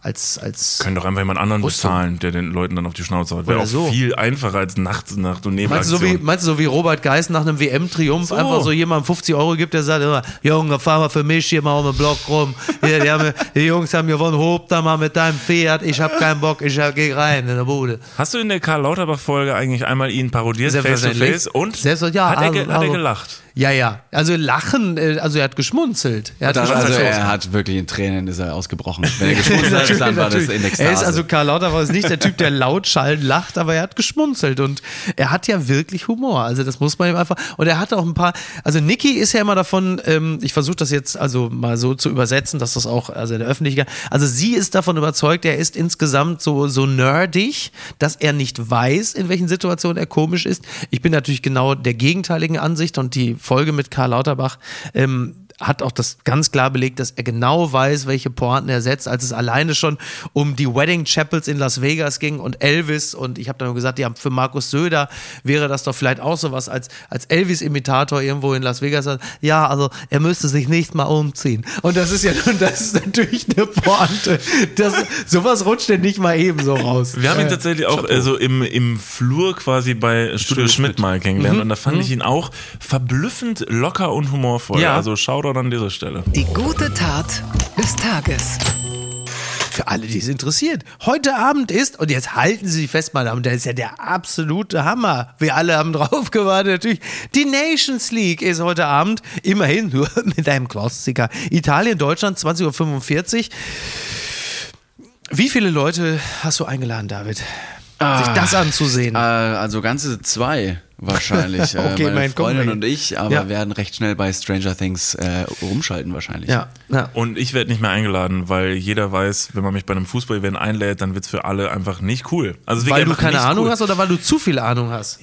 als, als. Können doch einfach jemand anderen Rüstung. bezahlen, der den Leuten dann auf die Schnauze haut. Wäre auch so. viel einfacher als Nacht, Nacht und Meinst du, so meinst du, so wie Robert Geis nach einem WM-Triumph So. einfach so jemandem 50 Euro gibt, der sagt immer, Junge, fahr mal für mich hier mal um den Block rum. Hier, die, haben, die Jungs haben gewonnen, hob da mal mit deinem Fiat, ich hab keinen Bock, ich geh rein in der Bude. Hast du in der Karl Lauterbach-Folge eigentlich einmal ihn parodiert, face to face? Und? Selbstver- ja, hat, er, also- hat er also- gelacht? Ja, ja. Also lachen, äh, also er hat geschmunzelt. Er hat Das, also geschmunzelt. er hat wirklich in Tränen ist er ausgebrochen. Wenn er [LAUGHS] geschmunzelt hat, dann war das in Er ist Ekstase. also Karl Lauterbach ist nicht der Typ, der laut schallend lacht, aber er hat geschmunzelt und er hat ja wirklich Humor. Also das muss man ihm einfach. Und er hat auch ein paar. Also Niki ist ja immer davon. Ähm, ich versuche das jetzt also mal so zu übersetzen, dass das auch also in der Öffentlichkeit. Also sie ist davon überzeugt, er ist insgesamt so so nerdig, dass er nicht weiß, in welchen Situationen er komisch ist. Ich bin natürlich genau der gegenteiligen Ansicht und die Folge mit Karl Lauterbach. Ähm, hat auch das ganz klar belegt, dass er genau weiß, welche Pointen er setzt, als es alleine schon um die Wedding Chapels in Las Vegas ging und Elvis und ich habe dann nur gesagt, ja, für Markus Söder wäre das doch vielleicht auch sowas, als, als Elvis-Imitator irgendwo in Las Vegas sagt, ja, also er müsste sich nicht mal umziehen. Und das ist ja [LAUGHS] nun, das ist natürlich eine Pointe. Das, sowas rutscht denn nicht mal eben so raus. Wir haben ihn tatsächlich auch äh, so im, im Flur quasi bei Studio Schmidt mal Mhm. kennengelernt und da fand ich ihn auch verblüffend locker und humorvoll. Ja. Also Shoutout an dieser Stelle. Die gute Tat des Tages. Für alle, die es interessiert. Heute Abend ist, und jetzt halten Sie sich fest, meine Damen und Herren, das ist ja der absolute Hammer. Wir alle haben [LAUGHS] drauf gewartet, natürlich. Die Nations League ist heute Abend, immerhin nur [LAUGHS] mit einem Klassiker. Italien, Deutschland, 20.45 Uhr. Wie viele Leute hast du eingeladen, David? sich das anzusehen. Äh, also ganze zwei wahrscheinlich. [LAUGHS] äh, Okay, meine mein Freundin Kumpel. und ich, aber Ja. werden recht schnell bei Stranger Things äh, rumschalten wahrscheinlich. ja, ja. Und ich werde nicht mehr eingeladen, weil jeder weiß, wenn man mich bei einem Fußball-Event einlädt, dann wird's für alle einfach nicht cool. Also Weil du keine Ahnung cool. hast oder weil du zu viel Ahnung hast?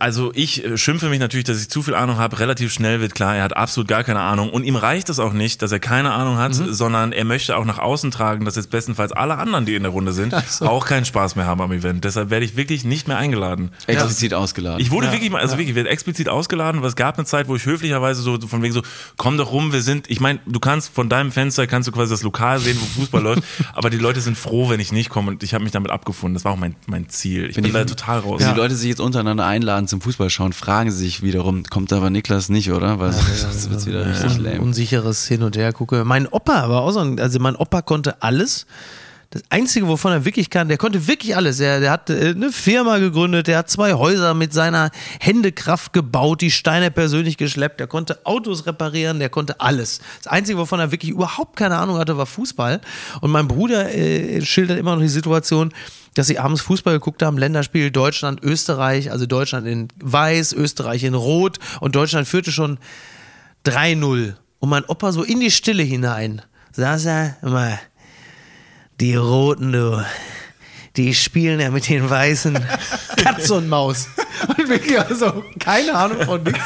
Also ich äh, schimpfe mich natürlich, dass ich zu viel Ahnung habe. Relativ schnell wird klar, er hat absolut gar keine Ahnung. Und ihm reicht es auch nicht, dass er keine Ahnung hat, Mhm. sondern er möchte auch nach außen tragen, dass jetzt bestenfalls alle anderen, die in der Runde sind, auch keinen Spaß mehr haben am Event. Deshalb werde ich wirklich nicht mehr eingeladen. Explizit ausgeladen. Ich wurde wirklich mal, also wirklich, ich werde explizit ausgeladen, weil es gab eine Zeit, wo ich höflicherweise so von wegen so, komm doch rum, wir sind, ich meine, du kannst von deinem Fenster, kannst du quasi das Lokal sehen, wo Fußball [LAUGHS] läuft, aber die Leute sind froh, wenn ich nicht komme und ich habe mich damit abgefunden. Das war auch mein, mein Ziel. Ich bin die- da total raus. Wenn die Leute sich jetzt untereinander einladen zum Fußball schauen, fragen sie sich wiederum, kommt aber Niklas nicht, oder? Weil sonst wird's wieder richtig lame. unsicheres Hin und Her gucke. Mein Opa war auch so ein, also mein Opa konnte alles. Das Einzige, wovon er wirklich kann, der konnte wirklich alles. Er, der hat äh, eine Firma gegründet, der hat zwei Häuser mit seiner Händekraft gebaut, die Steine persönlich geschleppt, der konnte Autos reparieren, der konnte alles. Das Einzige, wovon er wirklich überhaupt keine Ahnung hatte, war Fußball. Und mein Bruder äh, schildert immer noch die Situation, dass sie abends Fußball geguckt haben, Länderspiel Deutschland, Österreich, also Deutschland in weiß, Österreich in rot und Deutschland führte schon 3-0. Und mein Opa so in die Stille hinein saß er immer, die Roten, du, die spielen ja mit den Weißen [LAUGHS] Katz und Maus. Und wirklich also keine Ahnung von nichts.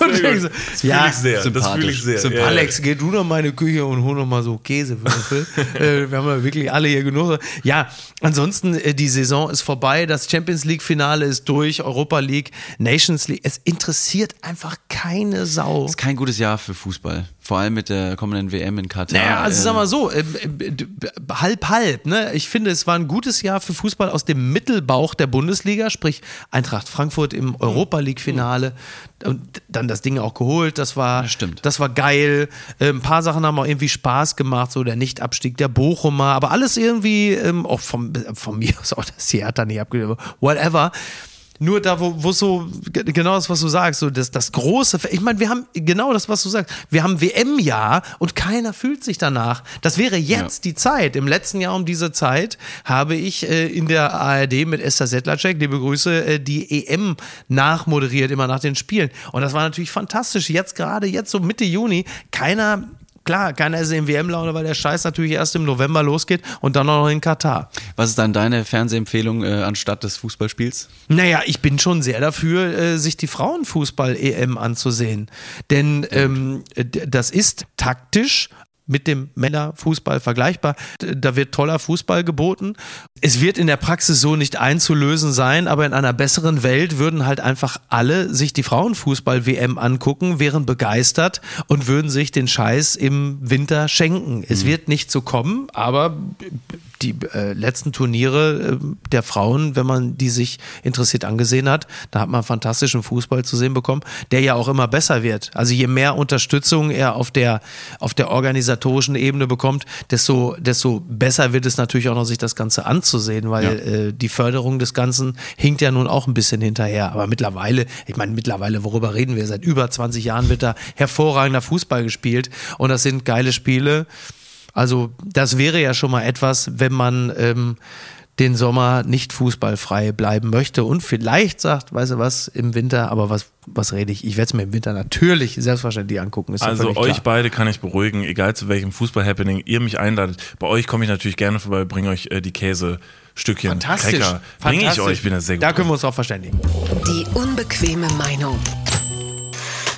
Und ich so, Das ja, ich sehr. Das fühle ich sympathisch. sehr. Sympathisch. Alex, geh du noch mal in die Küche und hol noch mal so Käsewürfel. [LAUGHS] äh, wir haben ja wirklich alle hier genug. Ja, ansonsten, äh, die Saison ist vorbei, das Champions League-Finale ist durch, Europa League, Nations League. Es interessiert einfach keine Sau. ist kein gutes Jahr für Fußball. Vor allem mit der kommenden WM in Katar. Naja, also Äh, sag mal so, ähm, ähm, halb halb. Ne? Ich finde, es war ein gutes Jahr für Fußball aus dem Mittelbauch der Bundesliga, sprich Eintracht Frankfurt im Europa League Finale und dann das Ding auch geholt. Das war, Ja, stimmt. das war geil. Äh, ein paar Sachen haben auch irgendwie Spaß gemacht, so der Nichtabstieg der Bochumer, aber alles irgendwie ähm, auch vom, von mir aus auch das Theater nicht abgegeben, whatever. Nur da, wo, wo so, ge- genau das, was du sagst, so das, das große, ich meine, wir haben genau das, was du sagst. Wir haben WM-Jahr und keiner fühlt sich danach. Das wäre jetzt die Zeit. Im letzten Jahr um diese Zeit habe ich äh, in der ARD mit Esther Sedlacek, liebe Grüße, äh, die EM nachmoderiert, immer nach den Spielen. Und das war natürlich fantastisch. Jetzt gerade, jetzt so Mitte Juni, keiner klar, keiner ist in WM-Laune, weil der Scheiß natürlich erst im November losgeht und dann auch noch in Katar. Was ist dann deine Fernsehempfehlung äh, anstatt des Fußballspiels? Naja, ich bin schon sehr dafür, äh, sich die Frauenfußball-EM anzusehen. Denn ähm, d- das ist taktisch mit dem Männerfußball vergleichbar. Da wird toller Fußball geboten. Es wird in der Praxis so nicht einzulösen sein, aber in einer besseren Welt würden halt einfach alle sich die Frauenfußball-WM angucken, wären begeistert und würden sich den Scheiß im Winter schenken. Es wird nicht so kommen, aber die äh, letzten Turniere äh, der Frauen, wenn man die sich interessiert angesehen hat, da hat man fantastischen Fußball zu sehen bekommen, der ja auch immer besser wird. Also je mehr Unterstützung er auf der, auf der organisatorischen Ebene bekommt, desto, desto besser wird es natürlich auch noch, sich das Ganze anzusehen, weil Ja. äh, die Förderung des Ganzen hinkt ja nun auch ein bisschen hinterher. Aber mittlerweile, ich meine, mittlerweile, worüber reden wir? Seit über 20 Jahren wird da hervorragender Fußball gespielt und das sind geile Spiele. Also das wäre ja schon mal etwas, wenn man ähm, den Sommer nicht fußballfrei bleiben möchte und vielleicht sagt, weißt du was, im Winter, aber was, was rede ich? Ich werde es mir im Winter natürlich selbstverständlich angucken. Ist Also euch klar. beide kann ich beruhigen, egal zu welchem Fußball-Happening ihr mich einladet. Bei euch komme ich natürlich gerne vorbei, bringe euch äh, die Käsestückchen, Fantastisch. Cracker. Bringe ich Fantastisch. euch, bin da sehr gut Da können wir uns auch verständigen. Die unbequeme Meinung.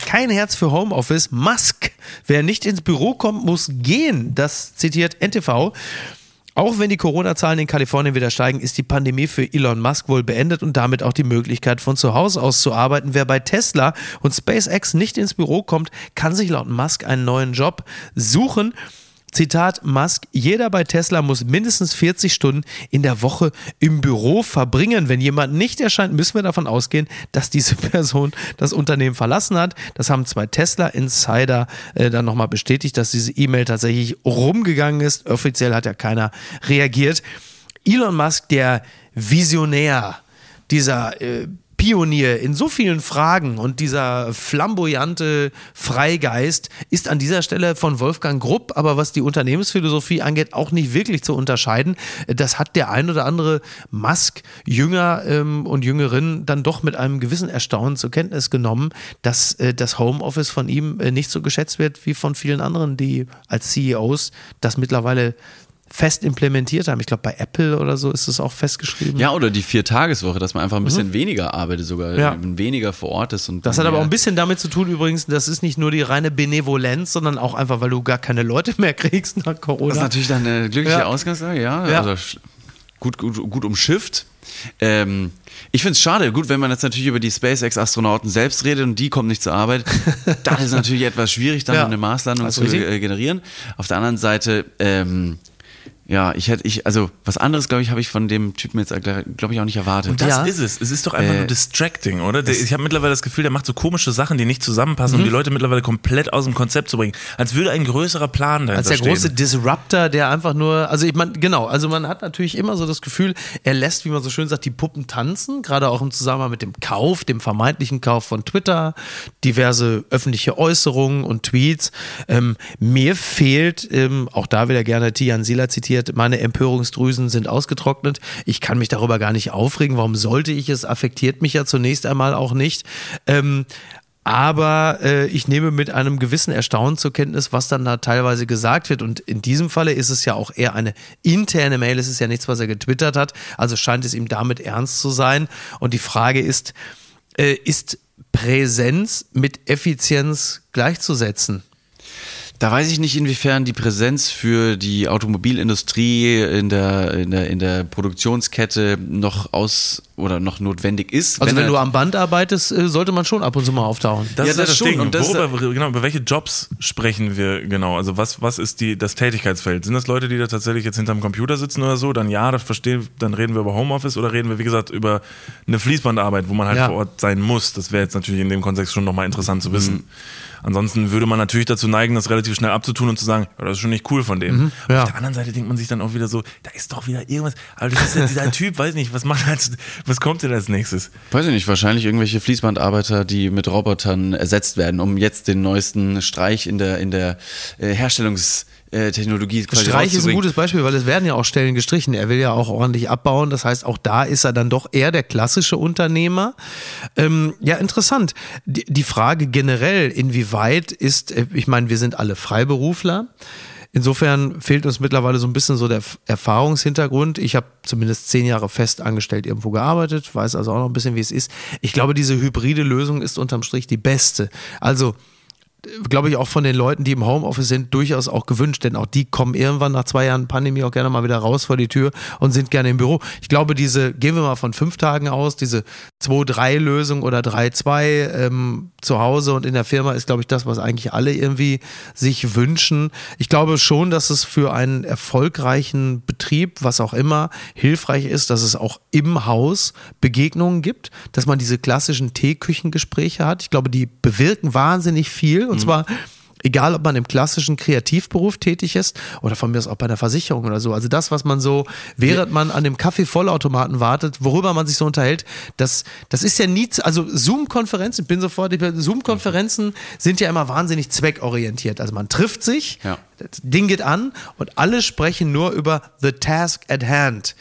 Kein Herz für Homeoffice. Musk. Wer nicht ins Büro kommt, muss gehen. Das zitiert NTV. Auch wenn die Corona-Zahlen in Kalifornien wieder steigen, ist die Pandemie für Elon Musk wohl beendet und damit auch die Möglichkeit, von zu Hause aus zu arbeiten. Wer bei Tesla und SpaceX nicht ins Büro kommt, kann sich laut Musk einen neuen Job suchen. Zitat Musk, jeder bei Tesla muss mindestens 40 Stunden in der Woche im Büro verbringen. Wenn jemand nicht erscheint, müssen wir davon ausgehen, dass diese [LAUGHS] Person das Unternehmen verlassen hat. Das haben zwei Tesla-Insider äh, dann nochmal bestätigt, dass diese E-Mail tatsächlich rumgegangen ist. Offiziell hat ja keiner reagiert. Elon Musk, der Visionär, dieser äh, Pionier in so vielen Fragen und dieser flamboyante Freigeist ist an dieser Stelle von Wolfgang Grupp, aber was die Unternehmensphilosophie angeht, auch nicht wirklich zu unterscheiden. Das hat der ein oder andere Musk-Jünger ähm, und Jüngerin dann doch mit einem gewissen Erstaunen zur Kenntnis genommen, dass äh, das Homeoffice von ihm äh, nicht so geschätzt wird wie von vielen anderen, die als CEOs das mittlerweile fest implementiert haben. Ich glaube, bei Apple oder so ist es auch festgeschrieben. Ja, oder die Vier-Tageswoche, dass man einfach ein bisschen weniger arbeitet, sogar Ja. weniger vor Ort ist. Und Das hat aber auch ein bisschen damit zu tun, übrigens, das ist nicht nur die reine Benevolenz, sondern auch einfach, weil du gar keine Leute mehr kriegst nach Corona. Das ist natürlich dann eine glückliche Ja. Ausgangslage, ja. Ja. Also gut, gut, gut umschifft. Ähm, ich finde es schade, gut, wenn man jetzt natürlich über die SpaceX-Astronauten selbst redet und die kommen nicht zur Arbeit, [LAUGHS] dann ist es natürlich etwas schwierig, dann Ja. eine Marslandung Also zu äh, generieren. Auf der anderen Seite, ähm, ja, ich hätte, ich, also was anderes, glaube ich, habe ich von dem Typen jetzt, glaube ich, auch nicht erwartet. Das Ja. ist es. Es ist doch einfach Äh, nur distracting, oder? Der, ich habe mittlerweile das Gefühl, der macht so komische Sachen, die nicht zusammenpassen, Mhm. um die Leute mittlerweile komplett aus dem Konzept zu bringen. Als würde ein größerer Plan dahinter als der stehen. große Disruptor, der einfach nur, also ich meine, genau, also man hat natürlich immer so das Gefühl, er lässt, wie man so schön sagt, die Puppen tanzen, gerade auch im Zusammenhang mit dem Kauf, dem vermeintlichen Kauf von Twitter, diverse öffentliche Äußerungen und Tweets. Ähm, mir fehlt, ähm, auch da wieder gerne Tian Sila zitiert, meine Empörungsdrüsen sind ausgetrocknet. Ich kann mich darüber gar nicht aufregen. Warum sollte ich es? Affektiert mich ja zunächst einmal auch nicht. Ähm, aber äh, ich nehme mit einem gewissen Erstaunen zur Kenntnis, was dann da teilweise gesagt wird. Und in diesem Falle ist es ja auch eher eine interne Mail. Es ist ja nichts, was er getwittert hat. Also scheint es ihm damit ernst zu sein. Und die Frage ist, äh, ist Präsenz mit Effizienz gleichzusetzen? Da weiß ich nicht, inwiefern die Präsenz für die Automobilindustrie in der, in der, in der Produktionskette noch aus oder noch notwendig ist. Also wenn, er- du am Band arbeitest, äh, sollte man schon ab und zu mal auftauchen. Das Ja, ist das das schon. Ding. Und das- Worüber, genau, über welche Jobs sprechen wir genau? Also was, was ist die, das Tätigkeitsfeld? Sind das Leute, die da tatsächlich jetzt hinterm Computer sitzen oder so? Dann ja, das verstehe, dann reden wir über Homeoffice oder reden wir, wie gesagt, über eine Fließbandarbeit, wo man halt Ja. vor Ort sein muss. Das wäre jetzt natürlich in dem Kontext schon nochmal interessant zu wissen. Mhm. Ansonsten würde man natürlich dazu neigen, das relativ schnell abzutun und zu sagen, ja, das ist schon nicht cool von dem. Mhm. ja. Auf der anderen Seite denkt man sich dann auch wieder so, da ist doch wieder irgendwas, aber das ist ja dieser Typ, weiß nicht, was macht er als, was kommt denn als nächstes? Weiß ich nicht, wahrscheinlich irgendwelche Fließbandarbeiter, die mit Robotern ersetzt werden, um jetzt den neuesten Streich in der, in der äh, Herstellungs- äh, Technologie quasi Streich ist ein gutes Beispiel, weil es werden ja auch Stellen gestrichen. Er will ja auch ordentlich abbauen. Das heißt, auch da ist er dann doch eher der klassische Unternehmer. Ähm, ja, interessant. Die, die Frage generell, inwieweit ist, äh, ich meine, wir sind alle Freiberufler. Insofern fehlt uns mittlerweile so ein bisschen so der Erfahrungshintergrund. Ich habe zumindest zehn Jahre fest angestellt irgendwo gearbeitet, weiß also auch noch ein bisschen, wie es ist. Ich glaube, diese hybride Lösung ist unterm Strich die beste. Also glaube ich, auch von den Leuten, die im Homeoffice sind, durchaus auch gewünscht, denn auch die kommen irgendwann nach zwei Jahren Pandemie auch gerne mal wieder raus vor die Tür und sind gerne im Büro. Ich glaube, diese, gehen wir mal von fünf Tagen aus, diese 2-3-Lösung oder 3-2 ähm, zu Hause und in der Firma ist, glaube ich, das, was eigentlich alle irgendwie sich wünschen. Ich glaube schon, dass es für einen erfolgreichen Betrieb, was auch immer, hilfreich ist, dass es auch im Haus Begegnungen gibt, dass man diese klassischen Teeküchengespräche hat. Ich glaube, die bewirken wahnsinnig viel und zwar Egal, ob man im klassischen Kreativberuf tätig ist oder von mir aus auch bei der Versicherung oder so. Also das, was man so, während man an dem Kaffeevollautomaten wartet, worüber man sich so unterhält, das, das ist ja nie, also Zoom-Konferenzen, ich bin sofort, Zoom-Konferenzen sind ja immer wahnsinnig zweckorientiert. Also man trifft sich, Ja. das Ding geht an und alle sprechen nur über the task at hand.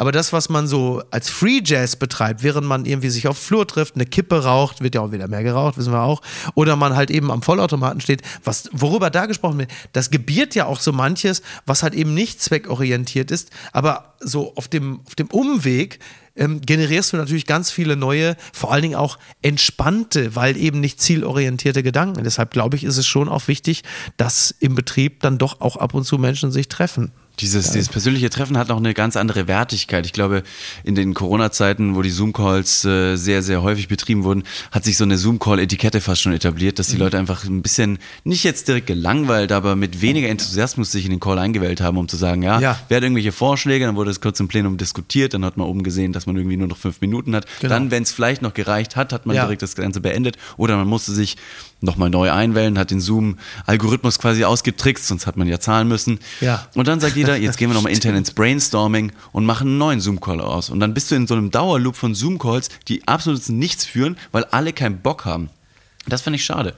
Aber das, was man so als Free Jazz betreibt, während man irgendwie sich auf Flur trifft, eine Kippe raucht, wird ja auch wieder mehr geraucht, wissen wir auch, oder man halt eben am Vollautomaten steht, was, worüber da gesprochen wird, das gebiert ja auch so manches, was halt eben nicht zweckorientiert ist, aber so auf dem, auf dem Umweg ähm, generierst du natürlich ganz viele neue, vor allen Dingen auch entspannte, weil eben nicht zielorientierte Gedanken. Deshalb glaube ich, ist es schon auch wichtig, dass im Betrieb dann doch auch ab und zu Menschen sich treffen. Dieses, dieses persönliche Treffen hat noch eine ganz andere Wertigkeit. Ich glaube, in den Corona-Zeiten, wo die Zoom-Calls äh, sehr, sehr häufig betrieben wurden, hat sich so eine Zoom-Call-Etikette fast schon etabliert, dass die Mhm. Leute einfach ein bisschen, nicht jetzt direkt gelangweilt, aber mit weniger Enthusiasmus sich in den Call eingewählt haben, um zu sagen, ja, Ja. wer hat irgendwelche Vorschläge, dann wurde es kurz im Plenum diskutiert, dann hat man oben gesehen, dass man irgendwie nur noch fünf Minuten hat. Genau. Dann, wenn es vielleicht noch gereicht hat, hat man Ja. direkt das Ganze beendet oder man musste sich nochmal neu einwählen, hat den Zoom-Algorithmus quasi ausgetrickst, sonst hat man ja zahlen müssen. Ja. Und dann sagt jeder, jetzt gehen wir nochmal [LAUGHS] intern ins Brainstorming und machen einen neuen Zoom-Call aus. Und dann bist du in so einem Dauerloop von Zoom-Calls, die absolut nichts führen, weil alle keinen Bock haben. Das finde ich schade.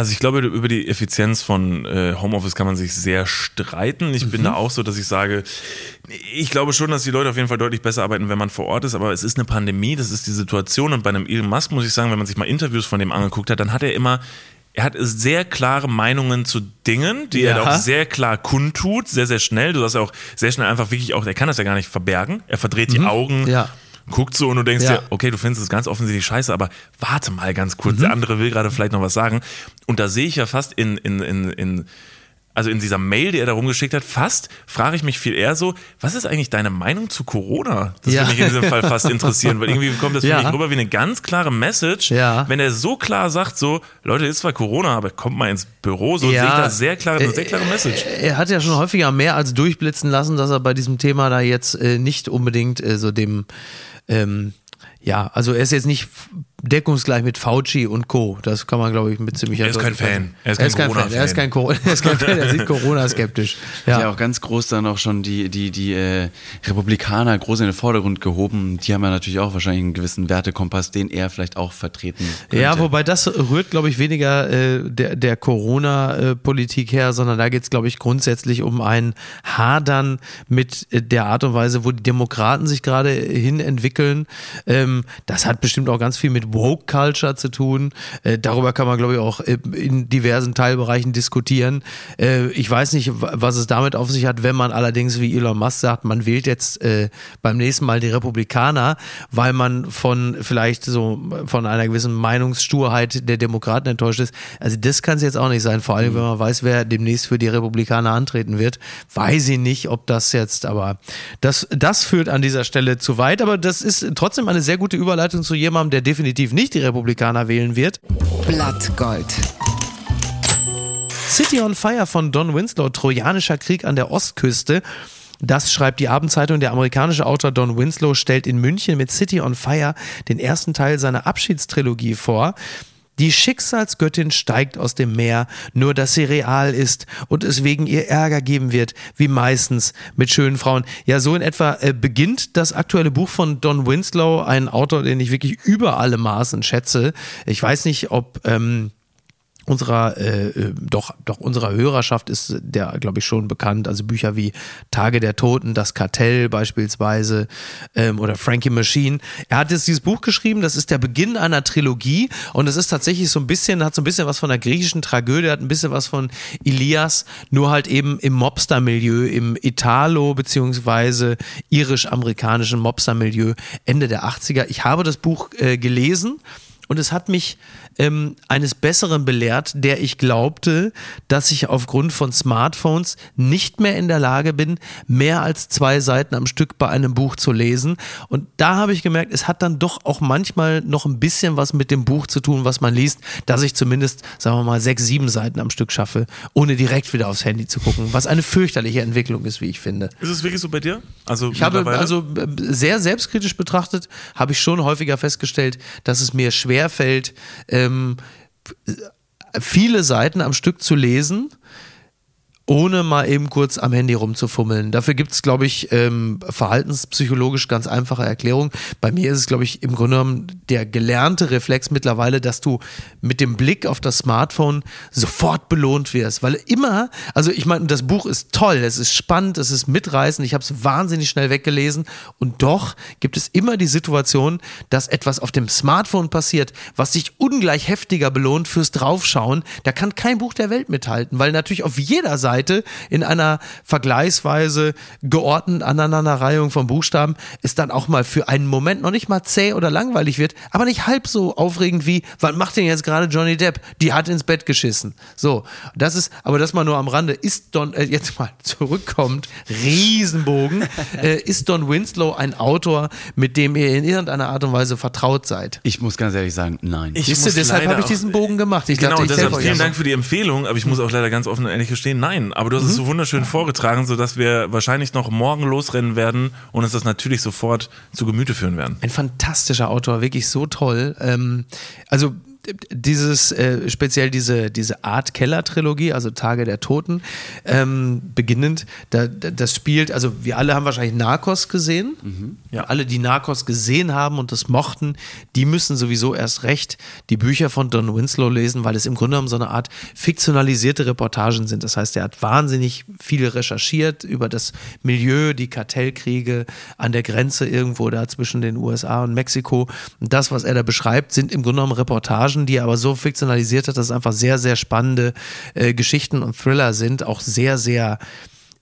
Also ich glaube, über die Effizienz von äh, Homeoffice kann man sich sehr streiten. Ich bin da auch so, dass ich sage, ich glaube schon, dass die Leute auf jeden Fall deutlich besser arbeiten, wenn man vor Ort ist, aber es ist eine Pandemie, das ist die Situation und bei einem Elon Musk muss ich sagen, wenn man sich mal Interviews von dem angeguckt hat, dann hat er immer er hat sehr klare Meinungen zu Dingen, die er Ja. auch sehr klar kundtut, sehr, sehr schnell. Du hast ja auch sehr schnell einfach wirklich auch, er kann das ja gar nicht verbergen. Er verdreht die Augen, Ja. Guckt so und du denkst Ja. dir, okay, du findest es ganz offensichtlich scheiße, aber warte mal ganz kurz, der andere will gerade vielleicht noch was sagen. Und da sehe ich ja fast in, in, in, in also in dieser Mail, die er da rumgeschickt hat, fast frage ich mich viel eher so, was ist eigentlich deine Meinung zu Corona? Das Ja. würde mich in diesem Fall fast interessieren, weil irgendwie kommt das für Ja. mich rüber wie eine ganz klare Message. Ja. Wenn er so klar sagt, so, Leute, ist zwar Corona, aber kommt mal ins Büro, so Ja. sehe ich da sehr klare, eine sehr klare Message. Er hat ja schon häufiger mehr als durchblitzen lassen, dass er bei diesem Thema da jetzt äh, nicht unbedingt äh, so dem, ähm, ja, also er ist jetzt nicht deckungsgleich mit Fauci und Co. Das kann man, glaube ich, mit ziemlicher Er ist kein Fan. Er ist Er ist kein kein Fan. Er ist Corona-Fan. kein Corona. [LAUGHS] Er ist kein Fan. Er sieht Corona skeptisch. [LAUGHS] Ja. Ja. auch ganz groß dann auch schon die, die, die äh, Republikaner groß in den Vordergrund gehoben. Die haben ja natürlich auch wahrscheinlich einen gewissen Wertekompass, den er vielleicht auch vertreten könnte. Ja, wobei das rührt, glaube ich, weniger äh, der, der Corona-Politik her, sondern da geht es, glaube ich, grundsätzlich um ein Hadern mit äh, der Art und Weise, wo die Demokraten sich gerade hin entwickeln. Ähm, das hat bestimmt auch ganz viel mit Woke-Culture zu tun. Äh, darüber kann man, glaube ich, auch äh, in diversen Teilbereichen diskutieren. Äh, ich weiß nicht, wa- was es damit auf sich hat, wenn man allerdings, wie Elon Musk sagt, man wählt jetzt äh, beim nächsten Mal die Republikaner, weil man von vielleicht so von einer gewissen Meinungssturheit der Demokraten enttäuscht ist. Also das kann es jetzt auch nicht sein, vor allem wenn man weiß, wer demnächst für die Republikaner antreten wird. Weiß ich nicht, ob das jetzt, aber das, das führt an dieser Stelle zu weit, aber das ist trotzdem eine sehr gute Überleitung zu jemandem, der definitiv nicht die Republikaner wählen wird. Blattgold. City on Fire von Don Winslow, Trojanischer Krieg an der Ostküste. Das schreibt die Abendzeitung. Der amerikanische Autor Don Winslow stellt in München mit City on Fire den ersten Teil seiner Abschiedstrilogie vor. Die Schicksalsgöttin steigt aus dem Meer, nur dass sie real ist und es wegen ihr Ärger geben wird, wie meistens mit schönen Frauen. Ja, so in etwa äh, beginnt das aktuelle Buch von Don Winslow, ein Autor, den ich wirklich über alle Maßen schätze. Ich weiß nicht, ob ähm, unserer äh, äh, doch doch unserer Hörerschaft ist der glaube ich schon bekannt. Also Bücher wie Tage der Toten das Kartell beispielsweise ähm, oder Frankie Machine. Er hat jetzt dieses Buch geschrieben das ist der Beginn einer Trilogie. Und es ist tatsächlich so ein bisschen hat so ein bisschen was von der griechischen Tragödie hat ein bisschen was von Elias nur halt eben im Mobster-Milieu im Italo beziehungsweise irisch-amerikanischen Mobster-Milieu Ende der 80er ich habe das Buch äh, gelesen und es hat mich ähm, eines Besseren belehrt, der ich glaubte, dass ich aufgrund von Smartphones nicht mehr in der Lage bin, mehr als zwei Seiten am Stück bei einem Buch zu lesen. Und da habe ich gemerkt, es hat dann doch auch manchmal noch ein bisschen was mit dem Buch zu tun, was man liest, dass ich zumindest, sagen wir mal, sechs, sieben Seiten am Stück schaffe, ohne direkt wieder aufs Handy zu gucken, was eine fürchterliche Entwicklung ist, wie ich finde. Ist es wirklich so bei dir? Also Ich habe also äh, sehr selbstkritisch betrachtet, habe ich schon häufiger festgestellt, dass es mir schwer fällt, ähm, viele Seiten am Stück zu lesen, ohne mal eben kurz am Handy rumzufummeln. Dafür gibt es, glaube ich, ähm, verhaltenspsychologisch ganz einfache Erklärungen. Bei mir ist es, glaube ich, im Grunde genommen der gelernte Reflex mittlerweile, dass du mit dem Blick auf das Smartphone sofort belohnt wirst. Weil immer, also ich meine, das Buch ist toll, es ist spannend, es ist mitreißend, ich habe es wahnsinnig schnell weggelesen und doch gibt es immer die Situation, dass etwas auf dem Smartphone passiert, was sich ungleich heftiger belohnt fürs Draufschauen. Da kann kein Buch der Welt mithalten, weil natürlich auf jeder Seite in einer vergleichsweise geordneten Aneinanderreihung von Buchstaben es dann auch mal für einen Moment noch nicht mal zäh oder langweilig wird, aber nicht halb so aufregend wie, was macht denn jetzt gerade Johnny Depp? Die hat ins Bett geschissen. So, das ist, aber das mal nur am Rande, ist Don, äh, jetzt mal [LAUGHS] zurückkommt, Riesenbogen, [LAUGHS] äh, ist Don Winslow ein Autor, mit dem ihr in irgendeiner Art und Weise vertraut seid? Ich muss ganz ehrlich sagen, nein. Ich Siehst du, deshalb habe ich diesen Bogen gemacht. Ich genau, dachte, ich deshalb vielen. Dank für die Empfehlung, aber ich muss auch leider ganz offen und ehrlich gestehen, nein. Aber du hast es so wunderschön vorgetragen, sodass wir wahrscheinlich noch morgen losrennen werden und uns das natürlich sofort zu Gemüte führen werden. Ein fantastischer Autor, wirklich so toll. Ähm, also dieses, äh, speziell diese, diese Art Keller-Trilogie, also Tage der Toten, ähm, beginnend, da, da, das spielt, also wir alle haben wahrscheinlich Narcos gesehen. Ja. Alle, die Narcos gesehen haben und das mochten, die müssen sowieso erst recht die Bücher von Don Winslow lesen, weil es im Grunde genommen so eine Art fiktionalisierte Reportagen sind. Das heißt, er hat wahnsinnig viel recherchiert über das Milieu, die Kartellkriege an der Grenze irgendwo da zwischen den USA und Mexiko. Und das, was er da beschreibt, sind im Grunde genommen Reportagen, die er aber so fiktionalisiert hat, dass es einfach sehr, sehr spannende äh, Geschichten und Thriller sind. Auch sehr, sehr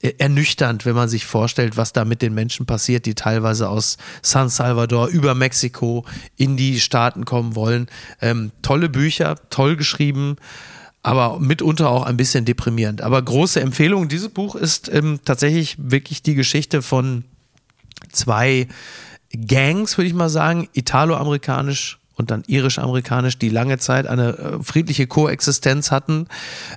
äh, ernüchternd, wenn man sich vorstellt, was da mit den Menschen passiert, die teilweise aus San Salvador über Mexiko in die Staaten kommen wollen. Ähm, tolle Bücher, toll geschrieben, aber mitunter auch ein bisschen deprimierend. Aber große Empfehlung. Dieses Buch ist ähm, tatsächlich wirklich die Geschichte von zwei Gangs, würde ich mal sagen, italoamerikanisch und dann irisch-amerikanisch, die lange Zeit eine äh, friedliche Koexistenz hatten,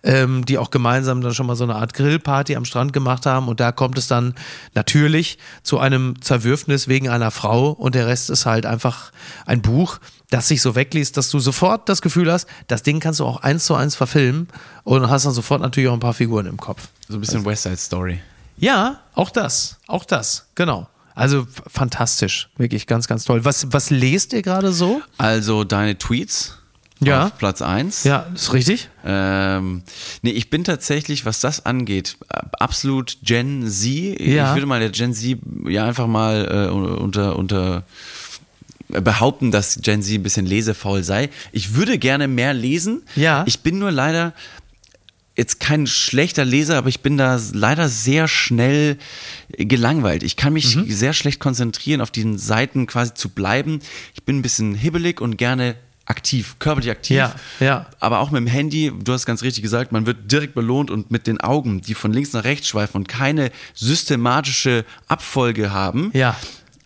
ähm, die auch gemeinsam dann schon mal so eine Art Grillparty am Strand gemacht haben. Und da kommt es dann natürlich zu einem Zerwürfnis wegen einer Frau und der Rest ist halt einfach ein Buch, das sich so wegliest, dass du sofort das Gefühl hast, das Ding kannst du auch eins zu eins verfilmen und hast dann sofort natürlich auch ein paar Figuren im Kopf. So ein bisschen West Side Story. Ja, auch das, auch das, genau. Also fantastisch, wirklich ganz, ganz toll. Was, was lest ihr gerade so? Also deine Tweets Ja. auf Platz 1. Ja, ist richtig. Ähm, nee, ich bin tatsächlich, was das angeht, äh, absolut Gen Z. Ja. Ich würde mal der Gen Z ja einfach mal äh, unter, unter behaupten, dass Gen Z ein bisschen lesefaul sei. Ich würde gerne mehr lesen. Ja. Ich bin nur leider jetzt kein schlechter Leser, aber ich bin da leider sehr schnell gelangweilt. Ich kann mich Mhm. sehr schlecht konzentrieren, auf diesen Seiten quasi zu bleiben. Ich bin ein bisschen hibbelig und gerne aktiv, körperlich aktiv. Ja, ja. Aber auch mit dem Handy, du hast ganz richtig gesagt, man wird direkt belohnt und mit den Augen, die von links nach rechts schweifen und keine systematische Abfolge haben, Ja.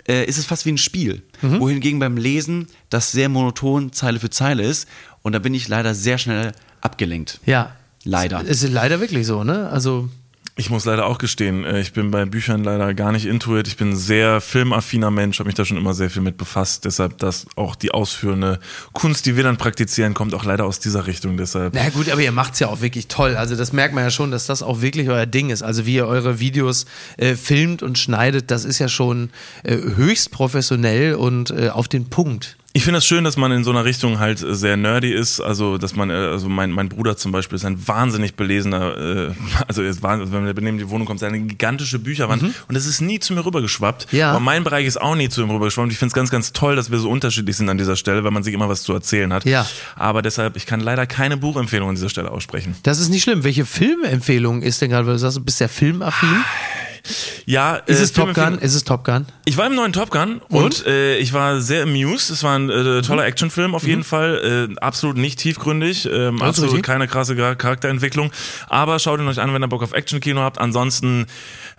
äh, ist es fast wie ein Spiel. Mhm. Wohingegen beim Lesen das sehr monoton Zeile für Zeile ist. Und da bin ich leider sehr schnell abgelenkt. Ja. Leider. Es ist leider wirklich so, ne? Also, Ich muss leider auch gestehen, äh, ich bin bei Büchern leider gar nicht intuit. Ich bin ein sehr filmaffiner Mensch, habe mich da schon immer sehr viel mit befasst. Deshalb, dass auch die ausführende Kunst, die wir dann praktizieren, kommt auch leider aus dieser Richtung. Deshalb. na gut, aber ihr macht's ja auch wirklich toll. Also, das merkt man ja schon, dass das auch wirklich euer Ding ist. Also, wie ihr eure Videos äh, filmt und schneidet, das ist ja schon äh, höchst professionell und äh, auf den Punkt. Ich finde es das schön, dass man in so einer Richtung halt sehr nerdy ist. Also, dass man, äh, also mein, mein Bruder zum Beispiel ist ein wahnsinnig belesener, äh, [LAUGHS] also jetzt, wenn wir neben die Wohnung kommt, ist eine gigantische Bücherwand und es ist nie zu mir rübergeschwappt. Ja. Aber mein Bereich ist auch nie zu ihm rübergeschwappt. Ich finde es ganz, ganz toll, dass wir so unterschiedlich sind an dieser Stelle, weil man sich immer was zu erzählen hat. Ja. Aber deshalb, ich kann leider keine Buchempfehlung an dieser Stelle aussprechen. Das ist nicht schlimm. Welche Filmempfehlung ist denn gerade, weil du sagst, du bist ja filmaffin? Ja, Ist äh, es Top Filmempfehlung- Gun? Ist es Top Gun? Ich war im neuen Top Gun und, äh, ich war sehr amused. Es war ein äh, toller Mhm. Actionfilm auf jeden Fall. Äh, absolut nicht tiefgründig, ähm, absolut richtig. keine krasse Char- Charakterentwicklung. Aber schaut ihn euch an, wenn ihr Bock auf Action-Kino habt. Ansonsten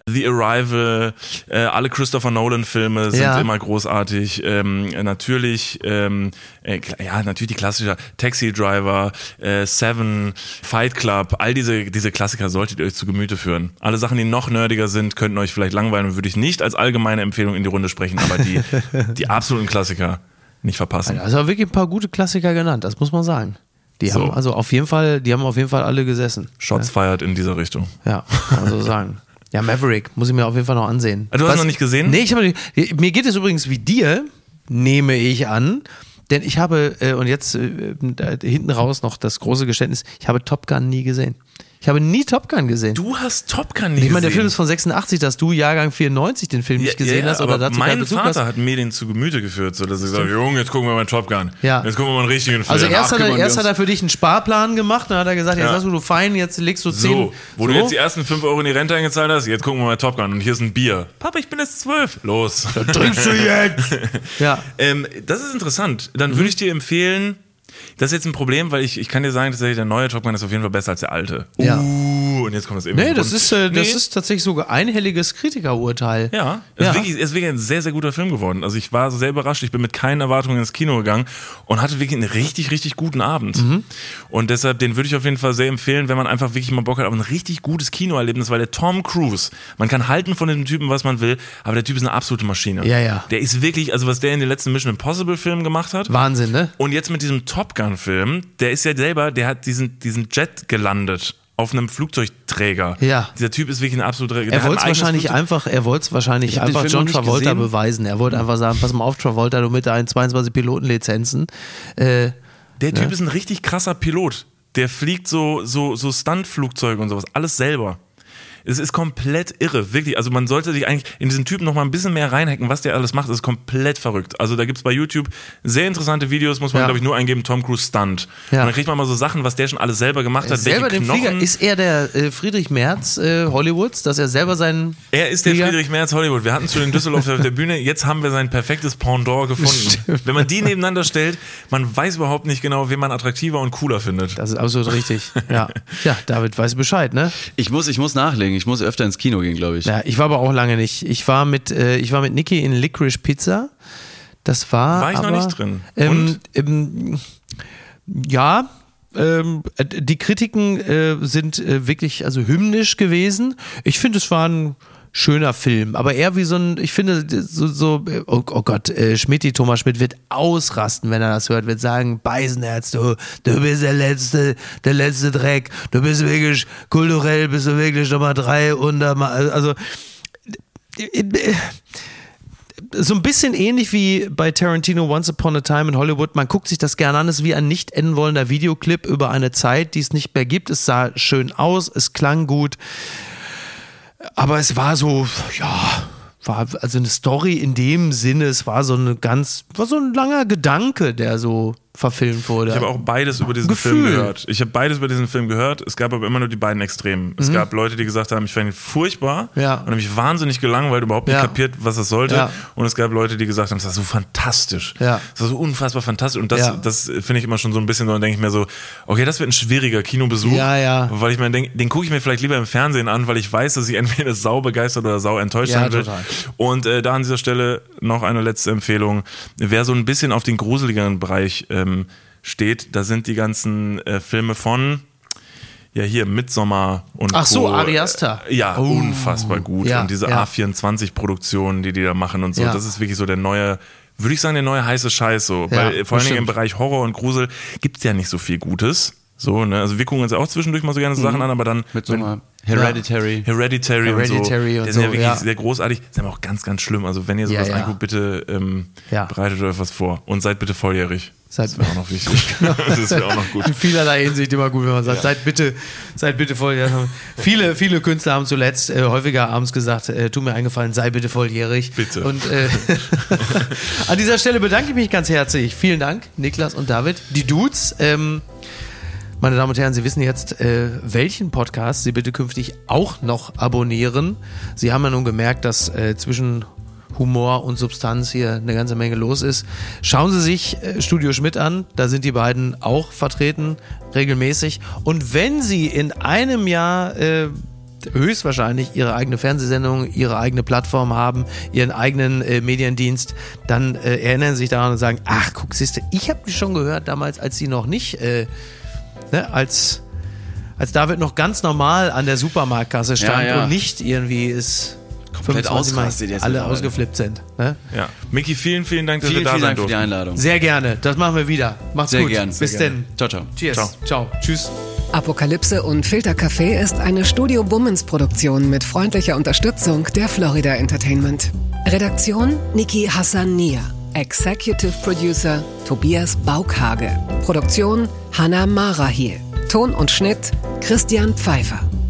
The Arrival, äh, alle Christopher Nolan-Filme sind Ja. immer großartig. Ähm, natürlich, ähm, äh, ja, natürlich die klassische Taxi Driver, äh, Seven, Fight Club, all diese, diese Klassiker solltet ihr euch zu Gemüte führen. Alle Sachen, die noch nerdiger sind, könnten euch vielleicht langweilen, würde ich nicht als allgemeine Empfehlung in die Runde sprechen, aber die, [LAUGHS] die absoluten Klassiker nicht verpassen. Also wirklich ein paar gute Klassiker genannt, das muss man sagen. Die So. haben also auf jeden Fall, die haben auf jeden Fall alle gesessen. Shots feiert in dieser Richtung. Ja, kann man so sagen. [LAUGHS] Ja, Maverick muss ich mir auf jeden Fall noch ansehen. Ah, du hast noch nicht gesehen? Nee, ich habe nicht. Mir geht es übrigens wie dir, nehme ich an. Denn ich habe, äh, und jetzt äh, da, hinten raus noch das große Geständnis, ich habe Top Gun nie gesehen. Ich habe nie Top Gun gesehen. Du hast Top Gun nie ich meine, der gesehen. Film ist von 86, dass du Jahrgang 94 den Film nicht gesehen hast oder aber dazu mein Vater hast. hat mir den zu Gemüte geführt, so dass ich sage, Junge, jetzt gucken wir mal Top Gun. Ja. Jetzt gucken wir mal einen richtigen Film. Also erst, hat er, erst hat er für dich einen Sparplan gemacht, dann hat er gesagt, jetzt Ja. hast du du fein, jetzt legst du 10. So, wo du jetzt die ersten 5 Euro in die Rente eingezahlt hast, jetzt gucken wir mal Top Gun und hier ist ein Bier. Papa, ich bin jetzt zwölf. Los. trinkst du jetzt. [LAUGHS] ja. Ähm, das ist interessant. Dann Mhm. würde ich dir empfehlen, das ist jetzt ein Problem, weil ich, ich kann dir sagen, tatsächlich der neue Top Gun ist auf jeden Fall besser als der alte. Ja. Uh, und jetzt kommt das eben. Nee, das ist, äh, das Nee. ist tatsächlich sogar einhelliges Kritikerurteil. Ja, es Ja. Ist, wirklich, es ist wirklich ein sehr, sehr guter Film geworden. Also ich war sehr überrascht. Ich bin mit keinen Erwartungen ins Kino gegangen und hatte wirklich einen richtig, richtig guten Abend. Mhm. Und deshalb, den würde ich auf jeden Fall sehr empfehlen, wenn man einfach wirklich mal Bock hat auf ein richtig gutes Kinoerlebnis, weil der Tom Cruise, man kann halten von dem Typen, was man will, aber der Typ ist eine absolute Maschine. Ja, ja. Der ist wirklich, also was der in den letzten Mission Impossible Filmen gemacht hat. Wahnsinn, ne? Und jetzt mit diesem Top Gun Film, der ist ja selber, der hat diesen, diesen Jet gelandet. Auf einem Flugzeugträger. Ja. Dieser Typ ist wirklich ein absoluter. Er wollte es wahrscheinlich Flugzeug- einfach, er wollte es wahrscheinlich einfach John Travolta gesehen. beweisen. Er wollte einfach sagen, pass mal auf, Travolta, du mit deinen 22 Pilotenlizenzen. Äh, Der Typ ist ein richtig krasser Pilot. Der fliegt so, so, so Stuntflugzeuge und sowas. Alles selber. Es ist komplett irre, wirklich. Also man sollte sich eigentlich in diesen Typen noch mal ein bisschen mehr reinhacken, was der alles macht. Das ist komplett verrückt. Also da gibt's bei YouTube sehr interessante Videos, muss man Ja. glaube ich nur eingeben, Tom Cruise Stunt. Ja. Und dann kriegt man mal so Sachen, was der schon alles selber gemacht hat. selber den Knochen. Flieger, ist er der äh, Friedrich Merz äh, Hollywoods, dass er selber seinen Er ist der Flieger- Friedrich Merz Hollywood. Wir hatten es schon in Düsseldorf auf der Bühne. Jetzt haben wir sein perfektes Pendant gefunden. Wenn man die nebeneinander stellt, man weiß überhaupt nicht genau, wen man attraktiver und cooler findet. Das ist absolut richtig. Ja. [LAUGHS] ja, David weiß Bescheid, ne? Ich muss, ich muss nachlegen. Ich muss öfter ins Kino gehen, glaube ich. Ja, ich war aber auch lange nicht. Ich war mit, äh, ich war mit Niki in Licorice Pizza. Das war. War ich noch aber, nicht drin. Ähm, ähm, ja. Ähm, äh, die Kritiken äh, sind äh, wirklich also hymnisch gewesen. Ich finde, es war ein schöner Film, aber eher wie so ein, ich finde, so, so äh, oh, oh Gott, äh, Schmidti, Thomas Schmidt wird ausrasten, wenn er das hört, wird sagen, Beisenherz, du, du bist der letzte, der letzte Dreck, du bist wirklich, kulturell bist du wirklich Nummer drei und also so ein bisschen ähnlich wie bei Tarantino Once Upon a Time in Hollywood. Man guckt sich das gerne an. Es ist wie ein nicht enden wollender Videoclip über eine Zeit, die es nicht mehr gibt. Es sah schön aus, es klang gut. Aber es war so, ja, war also eine Story in dem Sinne, es war so eine ganz, war so ein langer Gedanke, der so verfilmt wurde. Ich habe auch beides über diesen Gefühl. Film gehört. Ich habe beides über diesen Film gehört. Es gab aber immer nur die beiden Extremen. Es gab Leute, die gesagt haben, ich fand ihn furchtbar Mhm. Ja. und habe mich wahnsinnig gelangweilt, überhaupt nicht Ja. kapiert, was das sollte. Ja. Und es gab Leute, die gesagt haben, es war so fantastisch. Ja. Es war so unfassbar fantastisch. Und das, das finde ich immer schon so ein bisschen so, dann denke ich mir so, okay, das wird ein schwieriger Kinobesuch. Ja, ja. Weil ich mir denke, den gucke ich mir vielleicht lieber im Fernsehen an, weil ich weiß, dass ich entweder sau begeistert oder sau enttäuscht sein total. Und äh, da an dieser Stelle noch eine letzte Empfehlung. Wer so ein bisschen auf den gruseligeren Bereich ähm, steht, da sind die ganzen äh, Filme von ja hier Midsommar und Ach so, Co. Ari Aster. Äh, Ja, Oh. unfassbar gut. Ja, und diese ja. A24-Produktionen, die die da machen und so, Ja. das ist wirklich so der neue, würde ich sagen, der neue heiße Scheiß so. Ja, Weil äh, vor allen Dingen im. Bereich Horror und Grusel gibt's ja nicht so viel Gutes. So, ne? Also wir gucken uns ja auch zwischendurch mal so gerne so Sachen an, aber dann. Mit so einer Hereditary. Hereditary, Hereditary und so. und sind ja so, wirklich ja. sehr großartig. Sind aber auch ganz, ganz schlimm. Also wenn ihr sowas Ja, ja. anguckt, bitte ähm, Ja. bereitet euch was vor. Und seid bitte volljährig. Seid- das wäre auch noch wichtig. [LAUGHS] [LAUGHS] das wäre auch noch gut. In vielerlei Hinsicht immer gut, wenn man sagt, seid bitte, seid bitte volljährig. Viele, viele Künstler haben zuletzt äh, häufiger abends gesagt, äh, tu mir eingefallen, sei bitte volljährig. Bitte. Und äh, [LAUGHS] an dieser Stelle bedanke ich mich ganz herzlich. Vielen Dank, Niklas und David. Die Dudes, ähm, meine Damen und Herren, Sie wissen jetzt, äh, welchen Podcast Sie bitte künftig auch noch abonnieren. Sie haben ja nun gemerkt, dass äh, zwischen Humor und Substanz hier eine ganze Menge los ist. Schauen Sie sich äh, Studio Schmidt an, da sind die beiden auch vertreten, regelmäßig. Und wenn Sie in einem Jahr äh, höchstwahrscheinlich ihre eigene Fernsehsendung, ihre eigene Plattform haben, ihren eigenen äh, Mediendienst, dann äh, erinnern Sie sich daran und sagen, ach guck, siehste, ich habe die schon gehört damals, als sie noch nicht, äh, ne, als als David noch ganz normal an der Supermarktkasse stand Ja, ja. und nicht irgendwie ist Komplett 25 Mal ausgerastet jetzt alle ausgeflippt sind. Ne? Ja. Micky, vielen, vielen Dank, dass Vielen, wir da vielen sein Dank für die durften. Einladung. Sehr gerne, das machen wir wieder. Macht's Sehr gut. gern. Bis sehr denn. gerne. Ciao, ciao. Cheers. Ciao. Ciao. Tschüss. Apokalypse und Filtercafé ist eine Studio Bummens Produktion mit freundlicher Unterstützung der Florida Entertainment. Redaktion Niki Hassania. Executive Producer Tobias Baukhage. Produktion Hanna Marahiel. Ton und Schnitt Christian Pfeiffer.